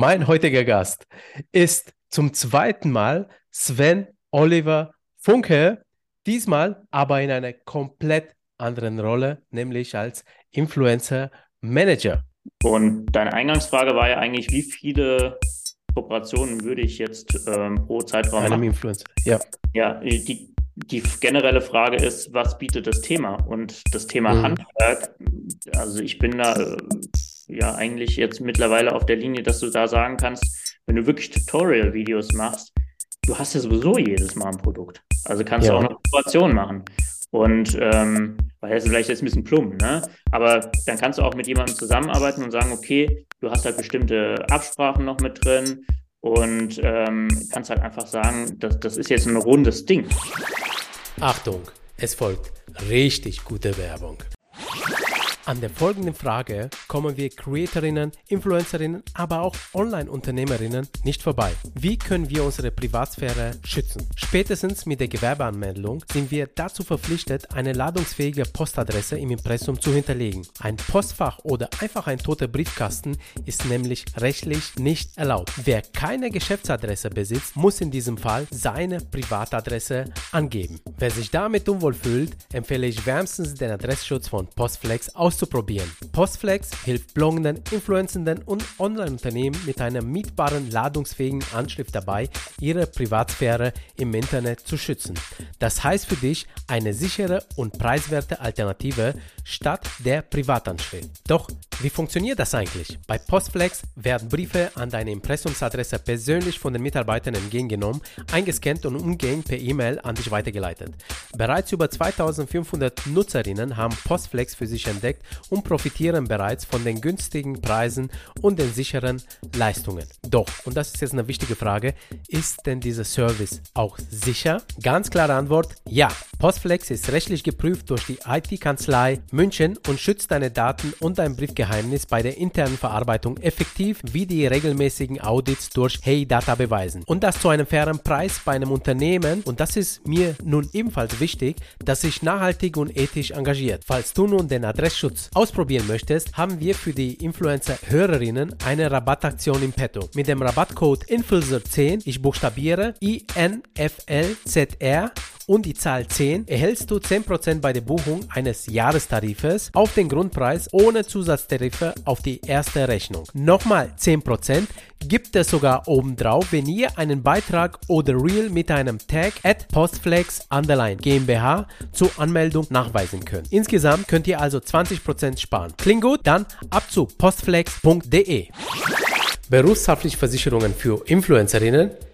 Mein heutiger Gast ist zum zweiten Mal Sven Oliver Funke, diesmal aber in einer komplett anderen Rolle, nämlich als Influencer Manager. Und deine Eingangsfrage war ja eigentlich, wie viele Kooperationen würde ich jetzt ähm, pro Zeitraum Einem machen? Influencer, ja. Ja, die, die generelle Frage ist, was bietet das Thema? Und das Thema mhm. Handwerk, also ich bin da äh, ja eigentlich jetzt mittlerweile auf der Linie, dass du da sagen kannst, wenn du wirklich Tutorial-Videos machst, du hast ja sowieso jedes Mal ein Produkt. Also kannst ja. du auch eine Kooperation machen. Und ähm, weil das ist vielleicht jetzt ein bisschen plump, ne? Aber dann kannst du auch mit jemandem zusammenarbeiten und sagen, okay, du hast halt bestimmte Absprachen noch mit drin und ähm, kannst halt einfach sagen, das, das ist jetzt ein rundes Ding. Achtung, es folgt richtig gute Werbung. An der folgenden Frage kommen wir Creatorinnen, Influencerinnen, aber auch Online-Unternehmerinnen nicht vorbei. Wie können wir unsere Privatsphäre schützen? Spätestens mit der Gewerbeanmeldung sind wir dazu verpflichtet, eine ladungsfähige Postadresse im Impressum zu hinterlegen. Ein Postfach oder einfach ein toter Briefkasten ist nämlich rechtlich nicht erlaubt. Wer keine Geschäftsadresse besitzt, muss in diesem Fall seine Privatadresse angeben. Wer sich damit unwohl fühlt, empfehle ich wärmstens den Adressschutz von Postflex aus auszuprobieren. Postflex hilft bloggenden, influenzenden und Online-Unternehmen mit einer mietbaren, ladungsfähigen Anschrift dabei, ihre Privatsphäre im Internet zu schützen. Das heißt für dich eine sichere und preiswerte Alternative statt der Privatanschrift. Doch wie funktioniert das eigentlich? Bei Postflex werden Briefe an deine Impressumsadresse persönlich von den Mitarbeitern entgegengenommen, eingescannt und umgehend per E-Mail an dich weitergeleitet. Bereits über 2500 Nutzerinnen haben Postflex für sich entdeckt und profitieren bereits von den günstigen Preisen und den sicheren Leistungen. Doch, und das ist jetzt eine wichtige Frage, ist denn dieser Service auch sicher? Ganz klare Antwort, ja. Postflex ist rechtlich geprüft durch die IT-Kanzlei München und schützt deine Daten und dein Briefgeheimnis bei der internen Verarbeitung effektiv wie die regelmäßigen Audits durch Hey Data beweisen. Und das zu einem fairen Preis bei einem Unternehmen und das ist mir nun ebenfalls wichtig, das sich nachhaltig und ethisch engagiert. Falls du nun den Adressschutz Schutz ausprobieren möchtest, haben wir für die Influencer-Hörerinnen eine Rabattaktion im Petto. Mit dem Rabattcode INFLZR10, ich buchstabiere INFLZR und die Zahl 10 erhältst du 10% bei der Buchung eines Jahrestarifes auf den Grundpreis ohne Zusatztarife auf die erste Rechnung. Nochmal 10% gibt es sogar obendrauf, wenn ihr einen Beitrag oder Reel mit einem Tag at Postflex Underline GmbH zur Anmeldung nachweisen könnt. Insgesamt könnt ihr also 20% sparen. Klingt gut? Dann ab zu postflex.de. Berufshaftliche Versicherungen für Influencerinnen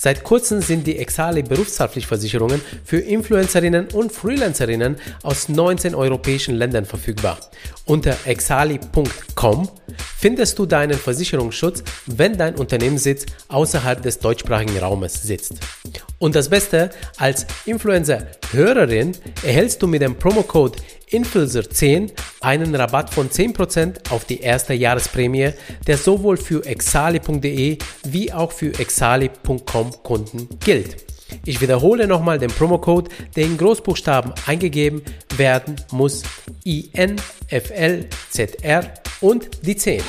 Seit kurzem sind die Exali Berufshaftpflichtversicherungen für Influencerinnen und Freelancerinnen aus 19 europäischen Ländern verfügbar. Unter exali.com findest du deinen Versicherungsschutz, wenn dein Unternehmenssitz außerhalb des deutschsprachigen Raumes sitzt. Und das Beste, als Influencer-Hörerin erhältst du mit dem Promocode Influencer10 einen Rabatt von 10% auf die erste Jahresprämie, der sowohl für exali.de wie auch für exali.com Kunden gilt. Ich wiederhole nochmal den Promocode, der in Großbuchstaben eingegeben werden muss. INFLZR und die 10.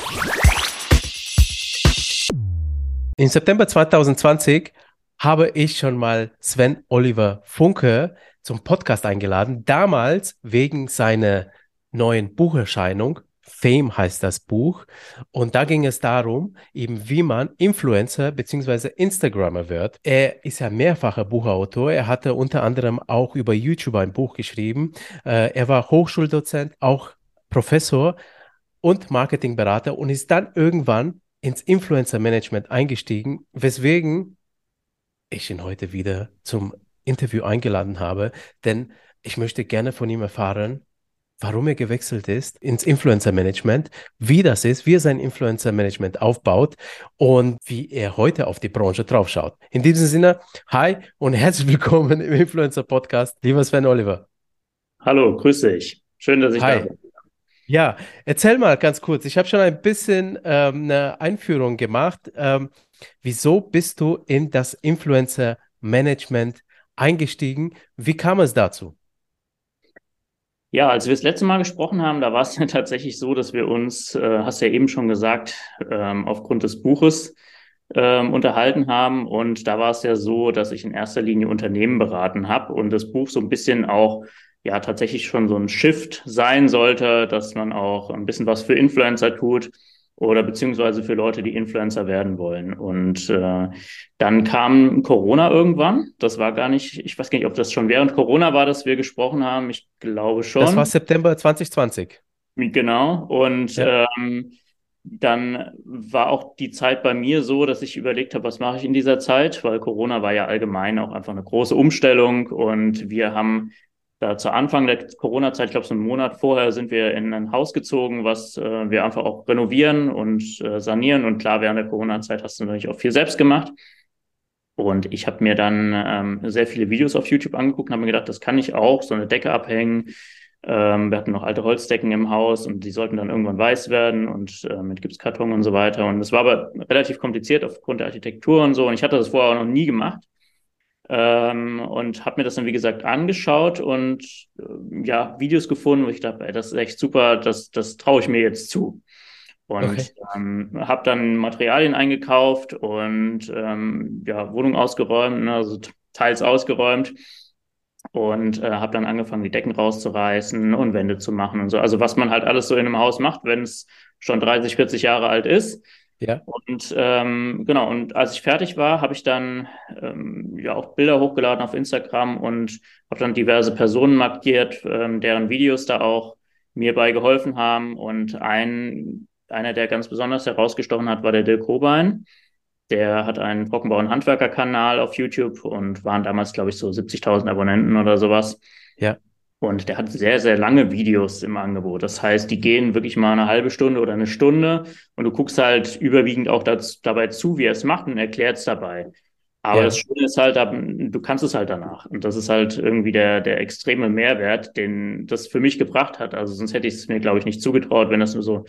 Im September 2020 habe ich schon mal Sven Oliver Funke zum Podcast eingeladen. Damals wegen seiner neuen Bucherscheinung. Fame heißt das Buch. Und da ging es darum, eben wie man Influencer bzw. Instagrammer wird. Er ist ja mehrfacher Buchautor. Er hatte unter anderem auch über YouTube ein Buch geschrieben. Äh, er war Hochschuldozent, auch Professor und Marketingberater und ist dann irgendwann ins Influencer-Management eingestiegen, weswegen ich ihn heute wieder zum Interview eingeladen habe, denn ich möchte gerne von ihm erfahren, warum er gewechselt ist ins Influencer Management, wie das ist, wie er sein Influencer Management aufbaut und wie er heute auf die Branche draufschaut. In diesem Sinne, hi und herzlich willkommen im Influencer Podcast, lieber Sven Oliver. Hallo, grüß dich. Schön, dass ich Hi. da bin. Ja, erzähl mal ganz kurz. Ich habe schon ein bisschen ähm, eine Einführung gemacht. Ähm, wieso bist du in das Influencer-Management eingestiegen? Wie kam es dazu? Ja, als wir das letzte Mal gesprochen haben, da war es ja tatsächlich so, dass wir uns, äh, hast ja eben schon gesagt, ähm, aufgrund des Buches ähm, unterhalten haben. Und da war es ja so, dass ich in erster Linie Unternehmen beraten habe und das Buch so ein bisschen auch ja tatsächlich schon so ein Shift sein sollte, dass man auch ein bisschen was für Influencer tut oder beziehungsweise für Leute, die Influencer werden wollen. Und äh, dann kam Corona irgendwann. Das war gar nicht, ich weiß gar nicht, ob das schon während Corona war, dass wir gesprochen haben. Ich glaube schon. Das war September 2020. Genau. Und Ja. ähm, dann war auch die Zeit bei mir so, dass ich überlegt habe, was mache ich in dieser Zeit, weil Corona war ja allgemein auch einfach eine große Umstellung und wir haben da zu Anfang der Corona-Zeit, ich glaube so einen Monat vorher, sind wir in ein Haus gezogen, was äh, wir einfach auch renovieren und äh, sanieren. Und klar, während der Corona-Zeit hast du natürlich auch viel selbst gemacht. Und ich habe mir dann ähm, sehr viele Videos auf YouTube angeguckt und habe mir gedacht, das kann ich auch, so eine Decke abhängen. Ähm, wir hatten noch alte Holzdecken im Haus und die sollten dann irgendwann weiß werden und äh, mit Gipskarton und so weiter. Und das war aber relativ kompliziert aufgrund der Architektur und so. Und ich hatte das vorher noch nie gemacht. Ähm, und habe mir das dann, wie gesagt, angeschaut und äh, ja, Videos gefunden, wo ich dachte, ey, das ist echt super, das, das traue ich mir jetzt zu. Und Okay. ähm, habe dann Materialien eingekauft und ähm, ja, Wohnung ausgeräumt, ne, also teils ausgeräumt und äh, habe dann angefangen, die Decken rauszureißen und Wände zu machen und so. Also was man halt alles so in einem Haus macht, wenn es schon 30, 40 Jahre alt ist. Ja. Und ähm, genau, und als ich fertig war, habe ich dann ähm, ja auch Bilder hochgeladen auf Instagram und habe dann diverse Personen markiert, ähm, deren Videos da auch mir bei geholfen haben. Und ein, einer, der ganz besonders herausgestochen hat, war der Dirk Hobein. Der hat einen Trockenbau- und Handwerker-Kanal auf YouTube und waren damals, glaube ich, so 70.000 Abonnenten oder sowas. Ja. Und der hat sehr, sehr lange Videos im Angebot. Das heißt, die gehen wirklich mal eine halbe Stunde oder eine Stunde und du guckst halt überwiegend auch das, dabei zu, wie er es macht und erklärt es dabei. Aber Ja. das Schöne ist halt, du kannst es halt danach. Und das ist halt irgendwie der, der extreme Mehrwert, den das für mich gebracht hat. Also sonst hätte ich es mir, glaube ich, nicht zugetraut, wenn das nur so,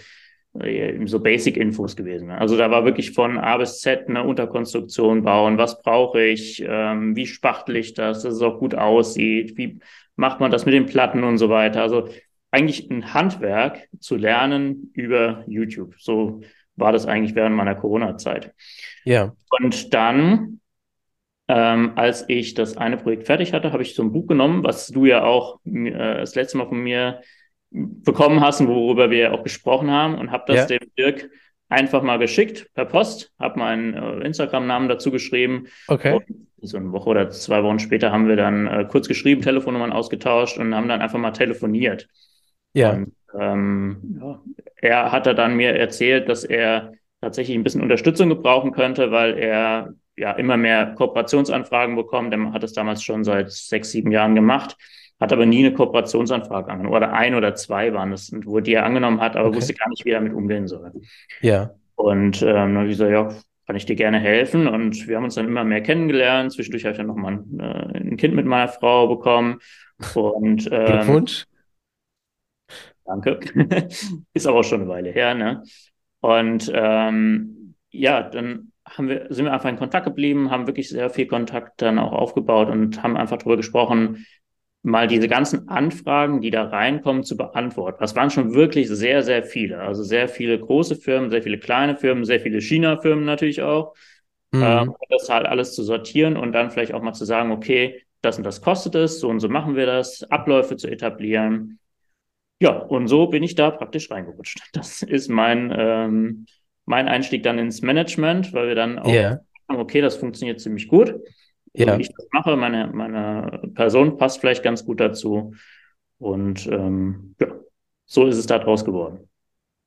äh, so Basic-Infos gewesen wäre. Also da war wirklich von A bis Z eine Unterkonstruktion bauen. Was brauche ich? Ähm, wie spachtel ich das, dass es auch gut aussieht? Wie macht man das mit den Platten und so weiter? Also eigentlich ein Handwerk zu lernen über YouTube. So war das eigentlich während meiner Corona-Zeit. Ja. Und dann, ähm, als ich das eine Projekt fertig hatte, habe ich so ein Buch genommen, was du ja auch äh, das letzte Mal von mir bekommen hast und worüber wir auch gesprochen haben und habe das Ja. dem Dirk einfach mal geschickt per Post, habe meinen äh, Instagram-Namen dazu geschrieben Okay. und so eine Woche oder zwei Wochen später haben wir dann äh, kurz geschrieben, Telefonnummern ausgetauscht und haben dann einfach mal telefoniert. Ja. Und ähm, ja, er hat da dann mir erzählt, dass er tatsächlich ein bisschen Unterstützung gebrauchen könnte, weil er ja immer mehr Kooperationsanfragen bekommt. Er hat es damals schon seit sechs, sieben Jahren gemacht, hat aber nie eine Kooperationsanfrage angenommen. Oder ein oder zwei waren es, wo die er angenommen hat, aber Okay. wusste gar nicht, wie er damit umgehen soll. Ja. Und ähm, dann habe ich gesagt, ja, kann ich dir gerne helfen. Und wir haben uns dann immer mehr kennengelernt. Zwischendurch habe ich dann noch mal ein, äh, ein Kind mit meiner Frau bekommen. Und ähm, Glückwunsch. Danke. Ist aber auch schon eine Weile her, ne? Und ähm, ja, dann haben wir, sind wir einfach in Kontakt geblieben, haben wirklich sehr viel Kontakt dann auch aufgebaut und haben einfach darüber gesprochen, mal diese ganzen Anfragen, die da reinkommen, zu beantworten. Das waren schon wirklich sehr, sehr viele. Also sehr viele große Firmen, sehr viele kleine Firmen, sehr viele China-Firmen natürlich auch. Ähm, Mhm. das halt alles zu sortieren und dann vielleicht auch mal zu sagen, okay, das und das kostet es, so und so machen wir das, Abläufe zu etablieren. Ja, und so bin ich da praktisch reingerutscht. Das ist mein, ähm, mein Einstieg dann ins Management, weil wir dann auch Ja. sagen, okay, das funktioniert ziemlich gut. Ja. wie ich das mache, meine, meine Person passt vielleicht ganz gut dazu. Und ähm, ja, so ist es da draus geworden.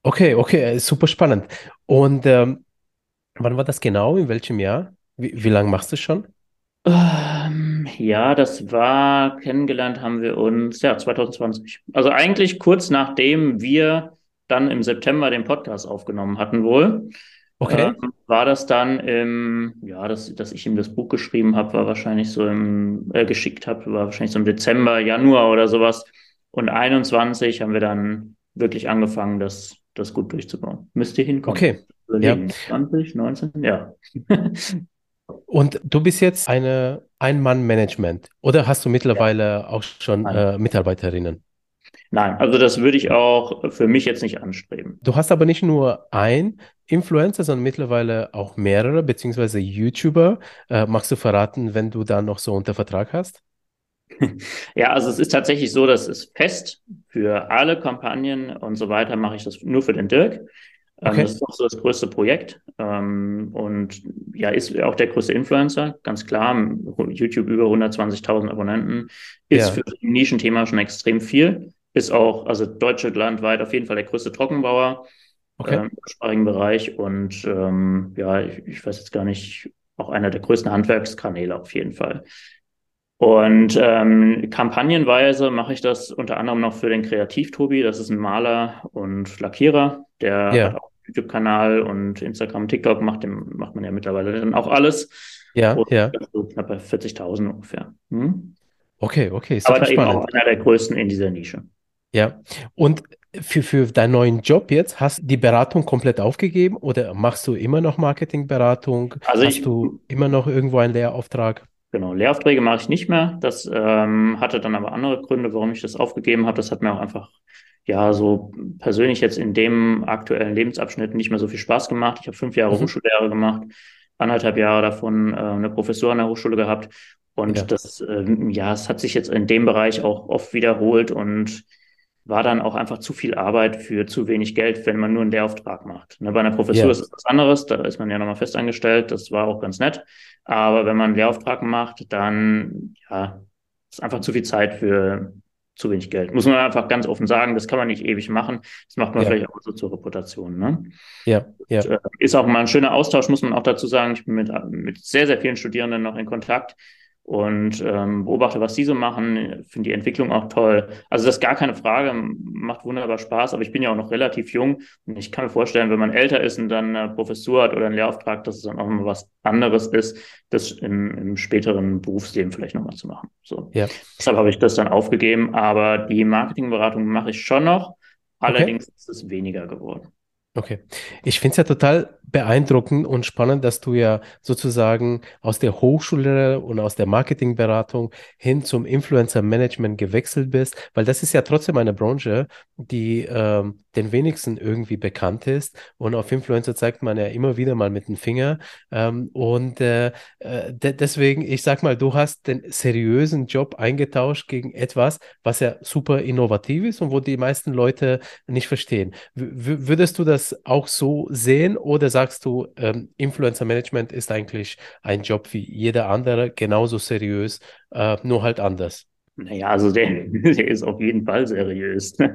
Okay, okay, äh, super spannend. Und ähm, wann war das genau? In welchem Jahr? Wie, wie lange machst du schon? Ähm, ja, das war, kennengelernt haben wir uns, ja, 2020. Also eigentlich kurz nachdem wir dann im September den Podcast aufgenommen hatten wohl, Okay. ähm, war das dann im, ja, dass, dass ich ihm das Buch geschrieben habe, war wahrscheinlich so im, äh, geschickt habe, war wahrscheinlich so im Dezember, Januar oder sowas. Und 21 haben wir dann wirklich angefangen, das, das gut durchzubauen. Müsste hinkommen. Okay. Ja. 20, 19, ja. Und du bist jetzt eine Ein-Mann-Management oder hast du mittlerweile ja. auch schon äh, Mitarbeiterinnen? Nein, also das würde ich auch für mich jetzt nicht anstreben. Du hast aber nicht nur ein Influencer, sondern mittlerweile auch mehrere, beziehungsweise YouTuber. Äh, magst du verraten, wenn du da noch so unter Vertrag hast? Ja, also es ist tatsächlich so, dass es fest für alle Kampagnen und so weiter mache ich das nur für den Dirk. Ähm, okay. Das ist doch so das größte Projekt ähm, und ja, ist auch der größte Influencer, ganz klar. YouTube über 120.000 Abonnenten ist ja. für ein Nischenthema schon extrem viel. Ist auch, also Deutschland weit auf jeden Fall der größte Trockenbauer okay. ähm, im deutschsprachigen Bereich und ähm, ja, ich, ich weiß jetzt gar nicht, auch einer der größten Handwerkskanäle auf jeden Fall. Und ähm, kampagnenweise mache ich das unter anderem noch für den Kreativ-Tobi. Das ist ein Maler und Lackierer, der ja. hat auch YouTube-Kanal und Instagram, TikTok macht, dem, macht man ja mittlerweile dann auch alles. Ja, und ja. So knapp bei 40.000 ungefähr. Hm? Okay, okay. Aber da spannend. eben auch einer der größten in dieser Nische. Ja, und für, für deinen neuen Job jetzt, hast du die Beratung komplett aufgegeben oder machst du immer noch Marketingberatung? Also hast ich, du immer noch irgendwo einen Lehrauftrag? Genau, Lehraufträge mache ich nicht mehr. Das ähm, hatte dann aber andere Gründe, warum ich das aufgegeben habe. Das hat mir auch einfach, ja, so persönlich jetzt in dem aktuellen Lebensabschnitt nicht mehr so viel Spaß gemacht. Ich habe fünf Jahre mhm. Hochschullehre gemacht, anderthalb Jahre davon äh, eine Professur an der Hochschule gehabt. Und ja. das, äh, ja, es hat sich jetzt in dem Bereich auch oft wiederholt und war dann auch einfach zu viel Arbeit für zu wenig Geld, wenn man nur einen Lehrauftrag macht. Ne, bei einer Professur ja. ist es was anderes, da ist man ja nochmal festangestellt, das war auch ganz nett. Aber wenn man einen Lehrauftrag macht, dann ja, ist einfach zu viel Zeit für zu wenig Geld. Muss man einfach ganz offen sagen, das kann man nicht ewig machen. Das macht man ja. vielleicht auch so zur Reputation. Ne? Ja, ja. Und, äh, ist auch mal ein schöner Austausch, muss man auch dazu sagen. Ich bin mit, mit sehr, sehr vielen Studierenden noch in Kontakt und ähm, beobachte, was die so machen, finde die Entwicklung auch toll. Also das ist gar keine Frage, macht wunderbar Spaß, aber ich bin ja auch noch relativ jung und ich kann mir vorstellen, wenn man älter ist und dann eine Professur hat oder einen Lehrauftrag, dass es dann auch mal was anderes ist, das im, im späteren Berufsleben vielleicht nochmal zu machen. So. Ja. Deshalb habe ich das dann aufgegeben, aber die Marketingberatung mache ich schon noch, allerdings okay. ist es weniger geworden. Okay. Ich finde es ja total beeindruckend und spannend, dass du ja sozusagen aus der Hochschule und aus der Marketingberatung hin zum Influencer-Management gewechselt bist, weil das ist ja trotzdem eine Branche, die ähm, den wenigsten irgendwie bekannt ist. Und auf Influencer zeigt man ja immer wieder mal mit dem Finger. Ähm, und äh, äh de deswegen, ich sag mal, du hast den seriösen Job eingetauscht gegen etwas, was ja super innovativ ist und wo die meisten Leute nicht verstehen. W würdest du das auch so sehen oder sagst du, ähm, Influencer Management ist eigentlich ein Job wie jeder andere, genauso seriös, äh, nur halt anders? Naja, also der, der ist auf jeden Fall seriös.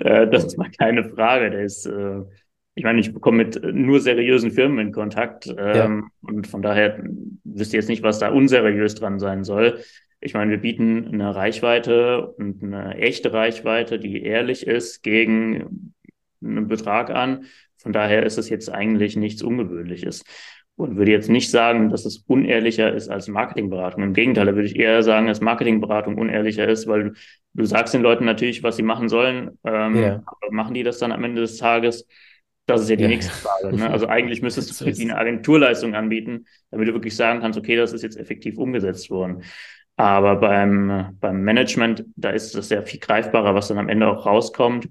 Äh, das ist mal keine Frage. Der ist, äh, ich meine, ich bekomme mit nur seriösen Firmen in Kontakt ähm, ja. und von daher wüsste ich jetzt nicht, was da unseriös dran sein soll. Ich meine, wir bieten eine Reichweite und eine echte Reichweite, die ehrlich ist, gegen einen Betrag an. Von daher ist es jetzt eigentlich nichts Ungewöhnliches und würde jetzt nicht sagen, dass es unehrlicher ist als Marketingberatung. Im Gegenteil, da würde ich eher sagen, dass Marketingberatung unehrlicher ist, weil du, du sagst den Leuten natürlich, was sie machen sollen, ähm, ja. aber machen die das dann am Ende des Tages? Das ist ja die ja. nächste Frage. Ne? Also eigentlich müsstest du für die eine Agenturleistung anbieten, damit du wirklich sagen kannst, okay, das ist jetzt effektiv umgesetzt worden. Aber beim, beim Management, da ist es ja viel greifbarer, was dann am Ende auch rauskommt.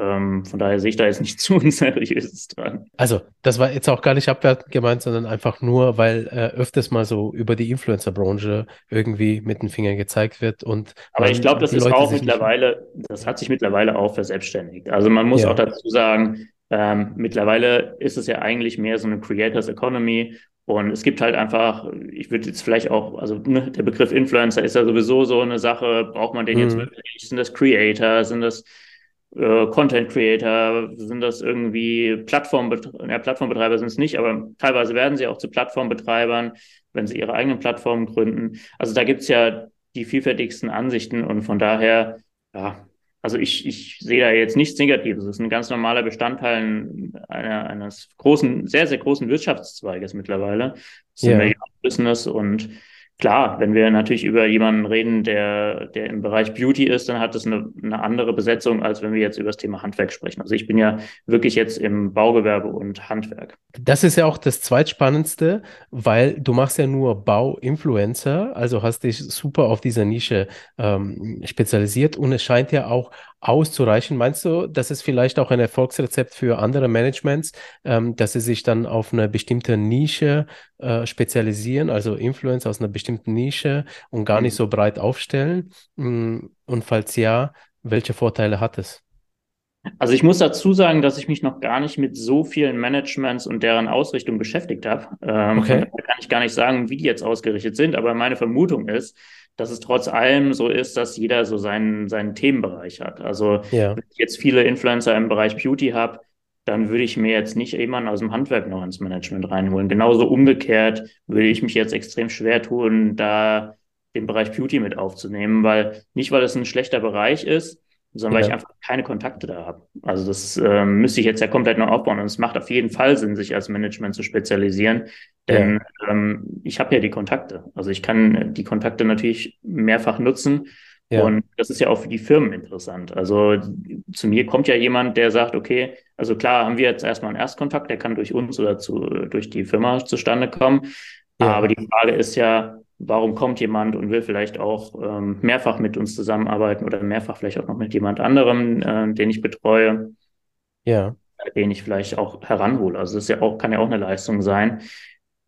Ähm, von daher sehe ich da jetzt nicht zu unseriöses dran. Also, das war jetzt auch gar nicht abwertend gemeint, sondern einfach nur, weil äh, öfters mal so über die Influencer-Branche irgendwie mit den Fingern gezeigt wird. Und Aber ich glaube, das ist Leute auch mittlerweile, das hat sich mittlerweile auch verselbstständigt. Also man muss ja. auch dazu sagen, ähm, mittlerweile ist es ja eigentlich mehr so eine Creators Economy. Und es gibt halt einfach, ich würde jetzt vielleicht auch, also ne, der Begriff Influencer ist ja sowieso so eine Sache, braucht man den mhm. jetzt wirklich? Sind das Creator? Sind das äh, Content Creator, sind das irgendwie Plattformbetreiber, ja, Plattformbetreiber sind es nicht, aber teilweise werden sie auch zu Plattformbetreibern, wenn sie ihre eigenen Plattformen gründen. Also da gibt's ja die vielfältigsten Ansichten und von daher, ja, also ich, ich sehe da jetzt nichts Negatives. Es ist ein ganz normaler Bestandteil einer, eines großen, sehr, sehr großen Wirtschaftszweiges mittlerweile. Das ist yeah. ein Business und Klar, wenn wir natürlich über jemanden reden, der, der im Bereich Beauty ist, dann hat das eine, eine andere Besetzung, als wenn wir jetzt über das Thema Handwerk sprechen. Also ich bin ja wirklich jetzt im Baugewerbe und Handwerk. Das ist ja auch das zweitspannendste, weil du machst ja nur Bau-Influencer, also hast dich super auf dieser Nische ähm, spezialisiert und es scheint ja auch auszureichen. Meinst du, das ist vielleicht auch ein Erfolgsrezept für andere Managements, ähm, dass sie sich dann auf eine bestimmte Nische äh, spezialisieren, also Influencer aus einer bestimmten Nische und gar nicht mhm. so breit aufstellen? Mm, und falls ja, welche Vorteile hat es? Also ich muss dazu sagen, dass ich mich noch gar nicht mit so vielen Managements und deren Ausrichtung beschäftigt habe. Ähm, okay. Da kann ich gar nicht sagen, wie die jetzt ausgerichtet sind, aber meine Vermutung ist, dass es trotz allem so ist, dass jeder so seinen, seinen Themenbereich hat. Also ja. wenn ich jetzt viele Influencer im Bereich Beauty habe, dann würde ich mir jetzt nicht jemanden aus dem Handwerk noch ins Management reinholen. Genauso umgekehrt würde ich mich jetzt extrem schwer tun, da den Bereich Beauty mit aufzunehmen, weil nicht, weil es ein schlechter Bereich ist, sondern ja. weil ich einfach keine Kontakte da habe. Also das äh, müsste ich jetzt ja komplett neu aufbauen und es macht auf jeden Fall Sinn, sich als Management zu spezialisieren, denn ja. ähm, ich habe ja die Kontakte. Also ich kann die Kontakte natürlich mehrfach nutzen ja. und das ist ja auch für die Firmen interessant. Also zu mir kommt ja jemand, der sagt, okay, also klar haben wir jetzt erstmal einen Erstkontakt, der kann durch uns oder zu, durch die Firma zustande kommen. Aber die Frage ist ja, warum kommt jemand und will vielleicht auch ähm, mehrfach mit uns zusammenarbeiten oder mehrfach vielleicht auch noch mit jemand anderem, äh, den ich betreue, ja. den ich vielleicht auch heranhole. Also das ist ja auch, kann ja auch eine Leistung sein.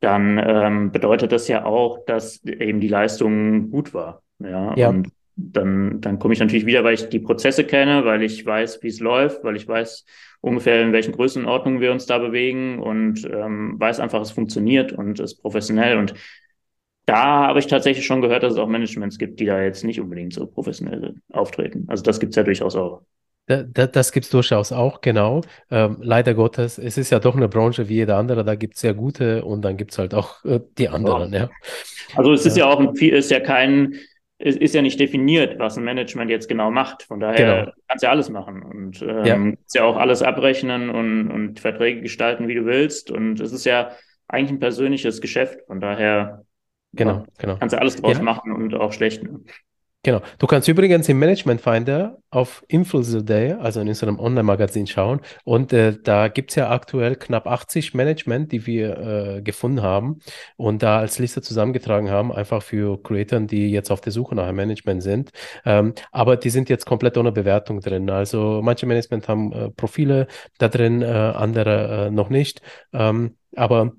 Dann ähm, bedeutet das ja auch, dass eben die Leistung gut war. Ja. ja. Und dann, dann komme ich natürlich wieder, weil ich die Prozesse kenne, weil ich weiß, wie es läuft, weil ich weiß ungefähr, in welchen Größenordnungen wir uns da bewegen und ähm, weiß einfach, es funktioniert und ist professionell. Und da habe ich tatsächlich schon gehört, dass es auch Managements gibt, die da jetzt nicht unbedingt so professionell auftreten. Also das gibt es ja durchaus auch. Da, da, das gibt es durchaus auch, genau. Ähm, leider Gottes, es ist ja doch eine Branche wie jede andere, da gibt es sehr gute und dann gibt es halt auch äh, die anderen, ja. ja. Also es ist ja, ja auch ein, ist ja kein, es ist ja nicht definiert, was ein Management jetzt genau macht. Von daher genau. kannst du ja alles machen und ähm, ja. kannst ja auch alles abrechnen und, und Verträge gestalten, wie du willst. Und es ist ja eigentlich ein persönliches Geschäft. Von daher Genau, genau. Kannst du alles draus ja. machen und auch schlecht. Ne? Genau. Du kannst übrigens im Management Finder auf Influencer Day, also in unserem Online-Magazin schauen. Und äh, da gibt es ja aktuell knapp 80 Management, die wir äh, gefunden haben und da als Liste zusammengetragen haben, einfach für Creatoren, die jetzt auf der Suche nach einem Management sind. Ähm, aber die sind jetzt komplett ohne Bewertung drin. Also manche Management haben äh, Profile da drin, äh, andere äh, noch nicht. Ähm, aber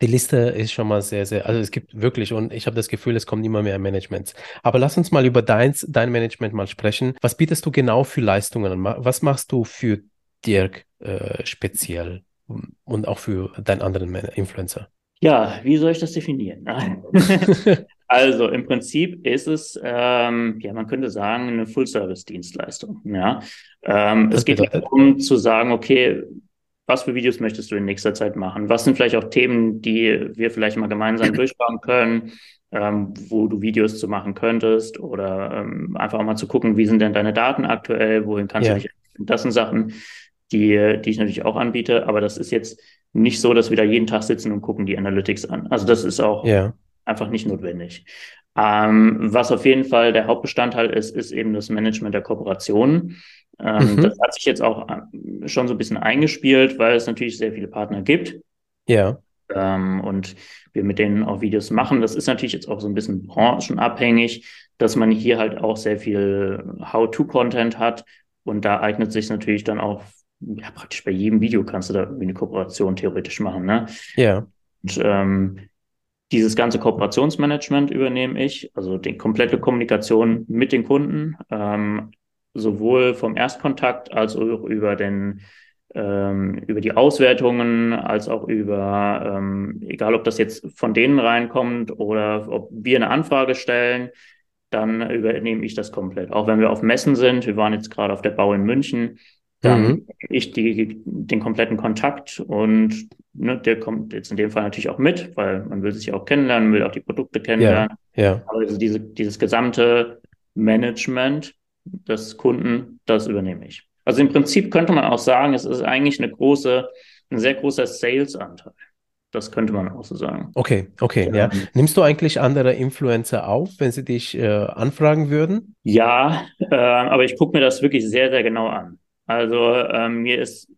die Liste ist schon mal sehr, sehr, also es gibt wirklich und ich habe das Gefühl, es kommt immer mehr Managements. Aber lass uns mal über deins, dein Management mal sprechen. Was bietest du genau für Leistungen Was machst du für Dirk äh, speziell und auch für deinen anderen Influencer? Ja, wie soll ich das definieren? also im Prinzip ist es, ähm, ja, man könnte sagen, eine Full-Service-Dienstleistung. Ja, ähm, es geht darum zu sagen, okay, was für Videos möchtest du in nächster Zeit machen? Was sind vielleicht auch Themen, die wir vielleicht mal gemeinsam durchschauen können, ähm, wo du Videos zu machen könntest oder ähm, einfach auch mal zu gucken, wie sind denn deine Daten aktuell, wohin kannst ja. du dich, das sind Sachen, die, die ich natürlich auch anbiete, aber das ist jetzt nicht so, dass wir da jeden Tag sitzen und gucken die Analytics an. Also das ist auch ja. einfach nicht notwendig. Ähm, was auf jeden Fall der Hauptbestandteil ist, ist eben das Management der Kooperationen. Ähm, mhm. Das hat sich jetzt auch äh, schon so ein bisschen eingespielt, weil es natürlich sehr viele Partner gibt. Ja. Ähm, und wir mit denen auch Videos machen. Das ist natürlich jetzt auch so ein bisschen branchenabhängig, dass man hier halt auch sehr viel How-to-Content hat. Und da eignet sich natürlich dann auch, ja, praktisch bei jedem Video kannst du da irgendwie eine Kooperation theoretisch machen. Ne? Ja. Und ähm, dieses ganze Kooperationsmanagement übernehme ich, also die komplette Kommunikation mit den Kunden, ähm, sowohl vom Erstkontakt als auch über den ähm, über die Auswertungen, als auch über, ähm, egal ob das jetzt von denen reinkommt oder ob wir eine Anfrage stellen, dann übernehme ich das komplett. Auch wenn wir auf Messen sind, wir waren jetzt gerade auf der Bau in München, dann mhm. ich die, den kompletten Kontakt und ne, der kommt jetzt in dem Fall natürlich auch mit, weil man will sich ja auch kennenlernen, will auch die Produkte kennenlernen. Ja, ja. Aber also diese, dieses gesamte Management des Kunden, das übernehme ich. Also im Prinzip könnte man auch sagen, es ist eigentlich eine große, ein sehr großer Sales-Anteil. Das könnte man auch so sagen. Okay, okay, ja. ja. Nimmst du eigentlich andere Influencer auf, wenn sie dich äh, anfragen würden? Ja, äh, aber ich gucke mir das wirklich sehr, sehr genau an. Also äh, mir ist,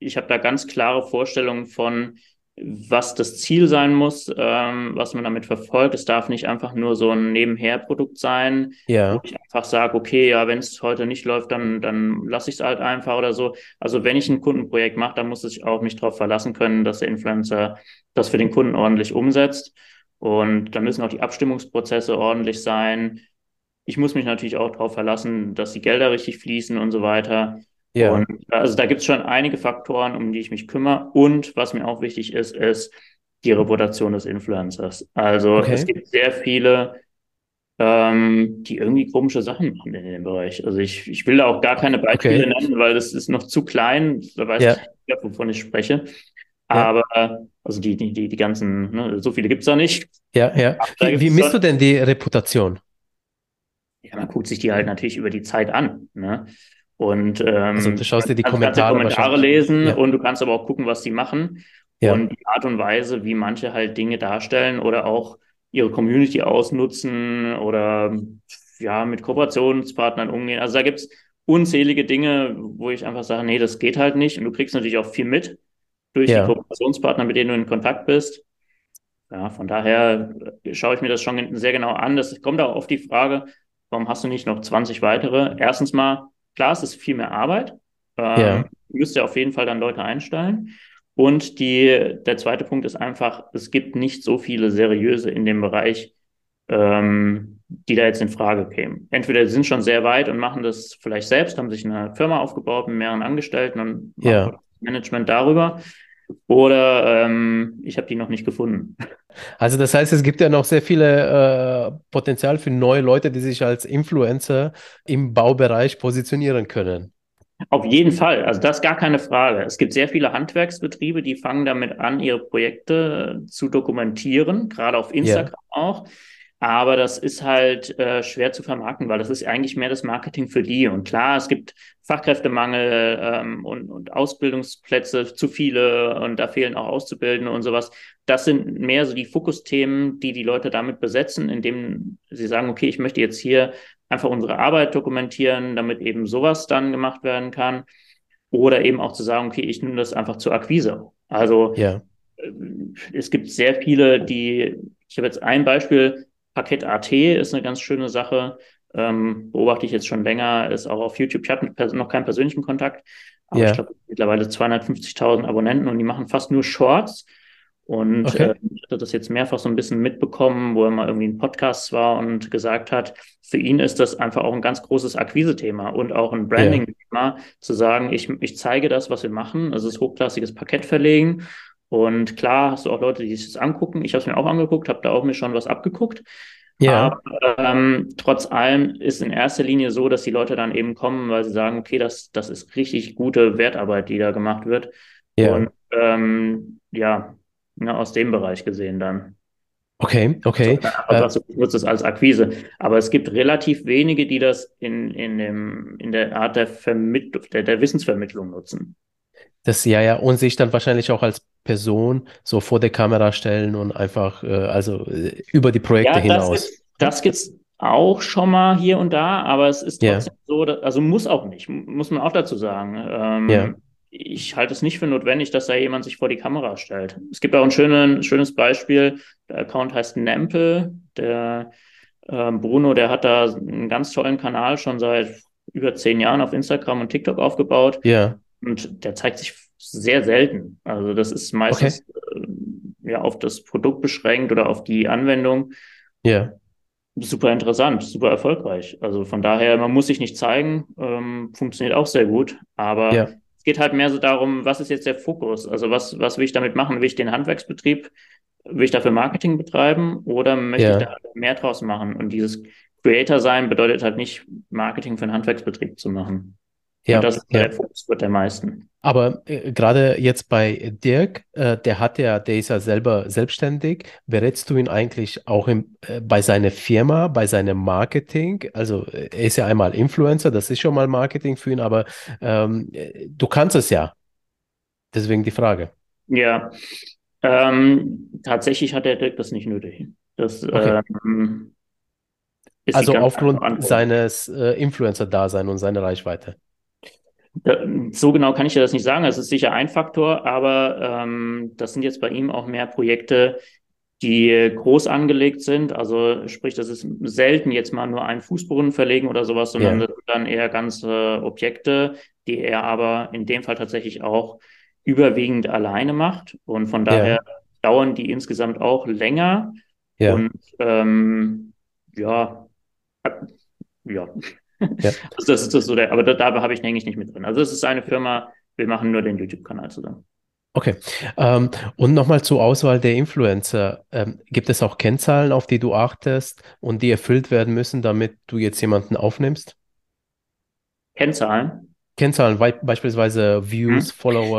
ich habe da ganz klare Vorstellungen von, was das Ziel sein muss, ähm, was man damit verfolgt. Es darf nicht einfach nur so ein Nebenherprodukt sein, ja. wo ich einfach sage, okay, ja, wenn es heute nicht läuft, dann, dann lasse ich es halt einfach oder so. Also wenn ich ein Kundenprojekt mache, dann muss ich auch mich darauf verlassen können, dass der Influencer das für den Kunden ordentlich umsetzt. Und da müssen auch die Abstimmungsprozesse ordentlich sein. Ich muss mich natürlich auch darauf verlassen, dass die Gelder richtig fließen und so weiter. Ja. Und also da gibt es schon einige Faktoren, um die ich mich kümmere. Und was mir auch wichtig ist, ist die Reputation des Influencers. Also okay. es gibt sehr viele, ähm, die irgendwie komische Sachen machen in dem Bereich. Also ich, ich will da auch gar keine Beispiele okay. nennen, weil das ist noch zu klein. Da weiß ja. ich nicht, wovon ich spreche. Aber also die, die, die, die ganzen, ne, so viele gibt es da nicht. Ja, ja. Wie, wie misst du denn die Reputation? Ja, man guckt sich die halt natürlich über die Zeit an. Ne? Und ähm, also du schaust dir die Kommentare, Kommentare lesen ja. und du kannst aber auch gucken, was die machen. Ja. Und die Art und Weise, wie manche halt Dinge darstellen oder auch ihre Community ausnutzen oder ja, mit Kooperationspartnern umgehen. Also da gibt es unzählige Dinge, wo ich einfach sage, nee, das geht halt nicht. Und du kriegst natürlich auch viel mit durch ja. die Kooperationspartner, mit denen du in Kontakt bist. Ja, von daher schaue ich mir das schon sehr genau an. Das kommt auch auf die Frage, warum hast du nicht noch 20 weitere? Erstens mal, Klar, es ist viel mehr Arbeit. Ähm, ja. Müsst ihr auf jeden Fall dann Leute einstellen. Und die, der zweite Punkt ist einfach, es gibt nicht so viele seriöse in dem Bereich, ähm, die da jetzt in Frage kämen. Entweder sie sind schon sehr weit und machen das vielleicht selbst, haben sich eine Firma aufgebaut mit mehreren Angestellten und ja. Management darüber. Oder ähm, ich habe die noch nicht gefunden. Also das heißt, es gibt ja noch sehr viele äh, Potenzial für neue Leute, die sich als Influencer im Baubereich positionieren können. Auf jeden Fall, also das ist gar keine Frage. Es gibt sehr viele Handwerksbetriebe, die fangen damit an, ihre Projekte zu dokumentieren, gerade auf Instagram ja. auch. Aber das ist halt äh, schwer zu vermarkten, weil das ist eigentlich mehr das Marketing für die. Und klar, es gibt Fachkräftemangel ähm, und, und Ausbildungsplätze zu viele und da fehlen auch Auszubildende und sowas. Das sind mehr so die Fokusthemen, die die Leute damit besetzen, indem sie sagen, okay, ich möchte jetzt hier einfach unsere Arbeit dokumentieren, damit eben sowas dann gemacht werden kann. Oder eben auch zu sagen, okay, ich nehme das einfach zur Akquise. Also ja. Äh, es gibt sehr viele, die, ich habe jetzt ein Beispiel, Paket AT ist eine ganz schöne Sache. Ähm, beobachte ich jetzt schon länger, ist auch auf YouTube. Ich habe noch keinen persönlichen Kontakt, aber yeah. ich glaube mittlerweile 250.000 Abonnenten und die machen fast nur Shorts. Und okay. äh, ich hatte das jetzt mehrfach so ein bisschen mitbekommen, wo er mal irgendwie ein Podcast war und gesagt hat, für ihn ist das einfach auch ein ganz großes Akquise-Thema und auch ein Branding-Thema, yeah. zu sagen, ich, ich zeige das, was wir machen. Also es ist hochklassiges Paket verlegen und klar hast du auch Leute, die sich das angucken. Ich habe es mir auch angeguckt, habe da auch mir schon was abgeguckt. Ja. Aber ähm, trotz allem ist in erster Linie so, dass die Leute dann eben kommen, weil sie sagen, okay, das, das ist richtig gute Wertarbeit, die da gemacht wird. Ja. Und ähm, ja, ja, aus dem Bereich gesehen dann. Okay, okay. Also, ich nutze es als Akquise. Aber es gibt relativ wenige, die das in, in, dem, in der Art der, Vermitt der, der Wissensvermittlung nutzen. Das ja, ja, und sich dann wahrscheinlich auch als Person so vor der Kamera stellen und einfach, äh, also äh, über die Projekte ja, hinaus. Ist, das gibt's auch schon mal hier und da, aber es ist trotzdem ja. so, dass, also muss auch nicht, muss man auch dazu sagen. Ähm, ja. Ich halte es nicht für notwendig, dass da jemand sich vor die Kamera stellt. Es gibt auch ein schönen, schönes Beispiel. Der Account heißt Nempel. Der äh, Bruno, der hat da einen ganz tollen Kanal schon seit über zehn Jahren auf Instagram und TikTok aufgebaut. Ja. Und der zeigt sich sehr selten. Also das ist meistens okay. äh, ja auf das Produkt beschränkt oder auf die Anwendung. Ja. Super interessant, super erfolgreich. Also von daher, man muss sich nicht zeigen, ähm, funktioniert auch sehr gut. Aber ja. es geht halt mehr so darum, was ist jetzt der Fokus? Also was, was will ich damit machen? Will ich den Handwerksbetrieb, will ich dafür Marketing betreiben oder möchte ja. ich da mehr draus machen? Und dieses Creator sein bedeutet halt nicht, Marketing für einen Handwerksbetrieb zu machen. Ja, Und das ist ja. der Fokus wird der meisten. Aber äh, gerade jetzt bei Dirk, äh, der hat ja, der ist ja selber selbstständig. Berätst du ihn eigentlich auch im, äh, bei seiner Firma, bei seinem Marketing? Also er ist ja einmal Influencer, das ist schon mal Marketing für ihn, aber ähm, du kannst es ja. Deswegen die Frage. Ja, Ähm, tatsächlich hat der Dirk das nicht nötig. Das Okay. ähm, Also aufgrund seines äh, Influencer-Dasein und seiner Reichweite. So genau kann ich dir das nicht sagen. Es ist sicher ein Faktor, aber ähm, das sind jetzt bei ihm auch mehr Projekte, die groß angelegt sind. Also sprich, das ist selten jetzt mal nur einen Fußboden verlegen oder sowas, sondern Ja, das sind dann eher ganze Objekte, die er aber in dem Fall tatsächlich auch überwiegend alleine macht. Und von ja, daher dauern die insgesamt auch länger. ja, Und ähm, ja, ja. Ja. Also das ist das so der, aber da, da habe ich denke ich nicht mit drin. Also es ist eine Firma, wir machen nur den YouTube-Kanal zusammen. Okay. Ähm, und nochmal zur Auswahl der Influencer. Ähm, gibt es auch Kennzahlen, auf die du achtest und die erfüllt werden müssen, damit du jetzt jemanden aufnimmst? Kennzahlen. Kennzahlen, wei- beispielsweise Views, Hm?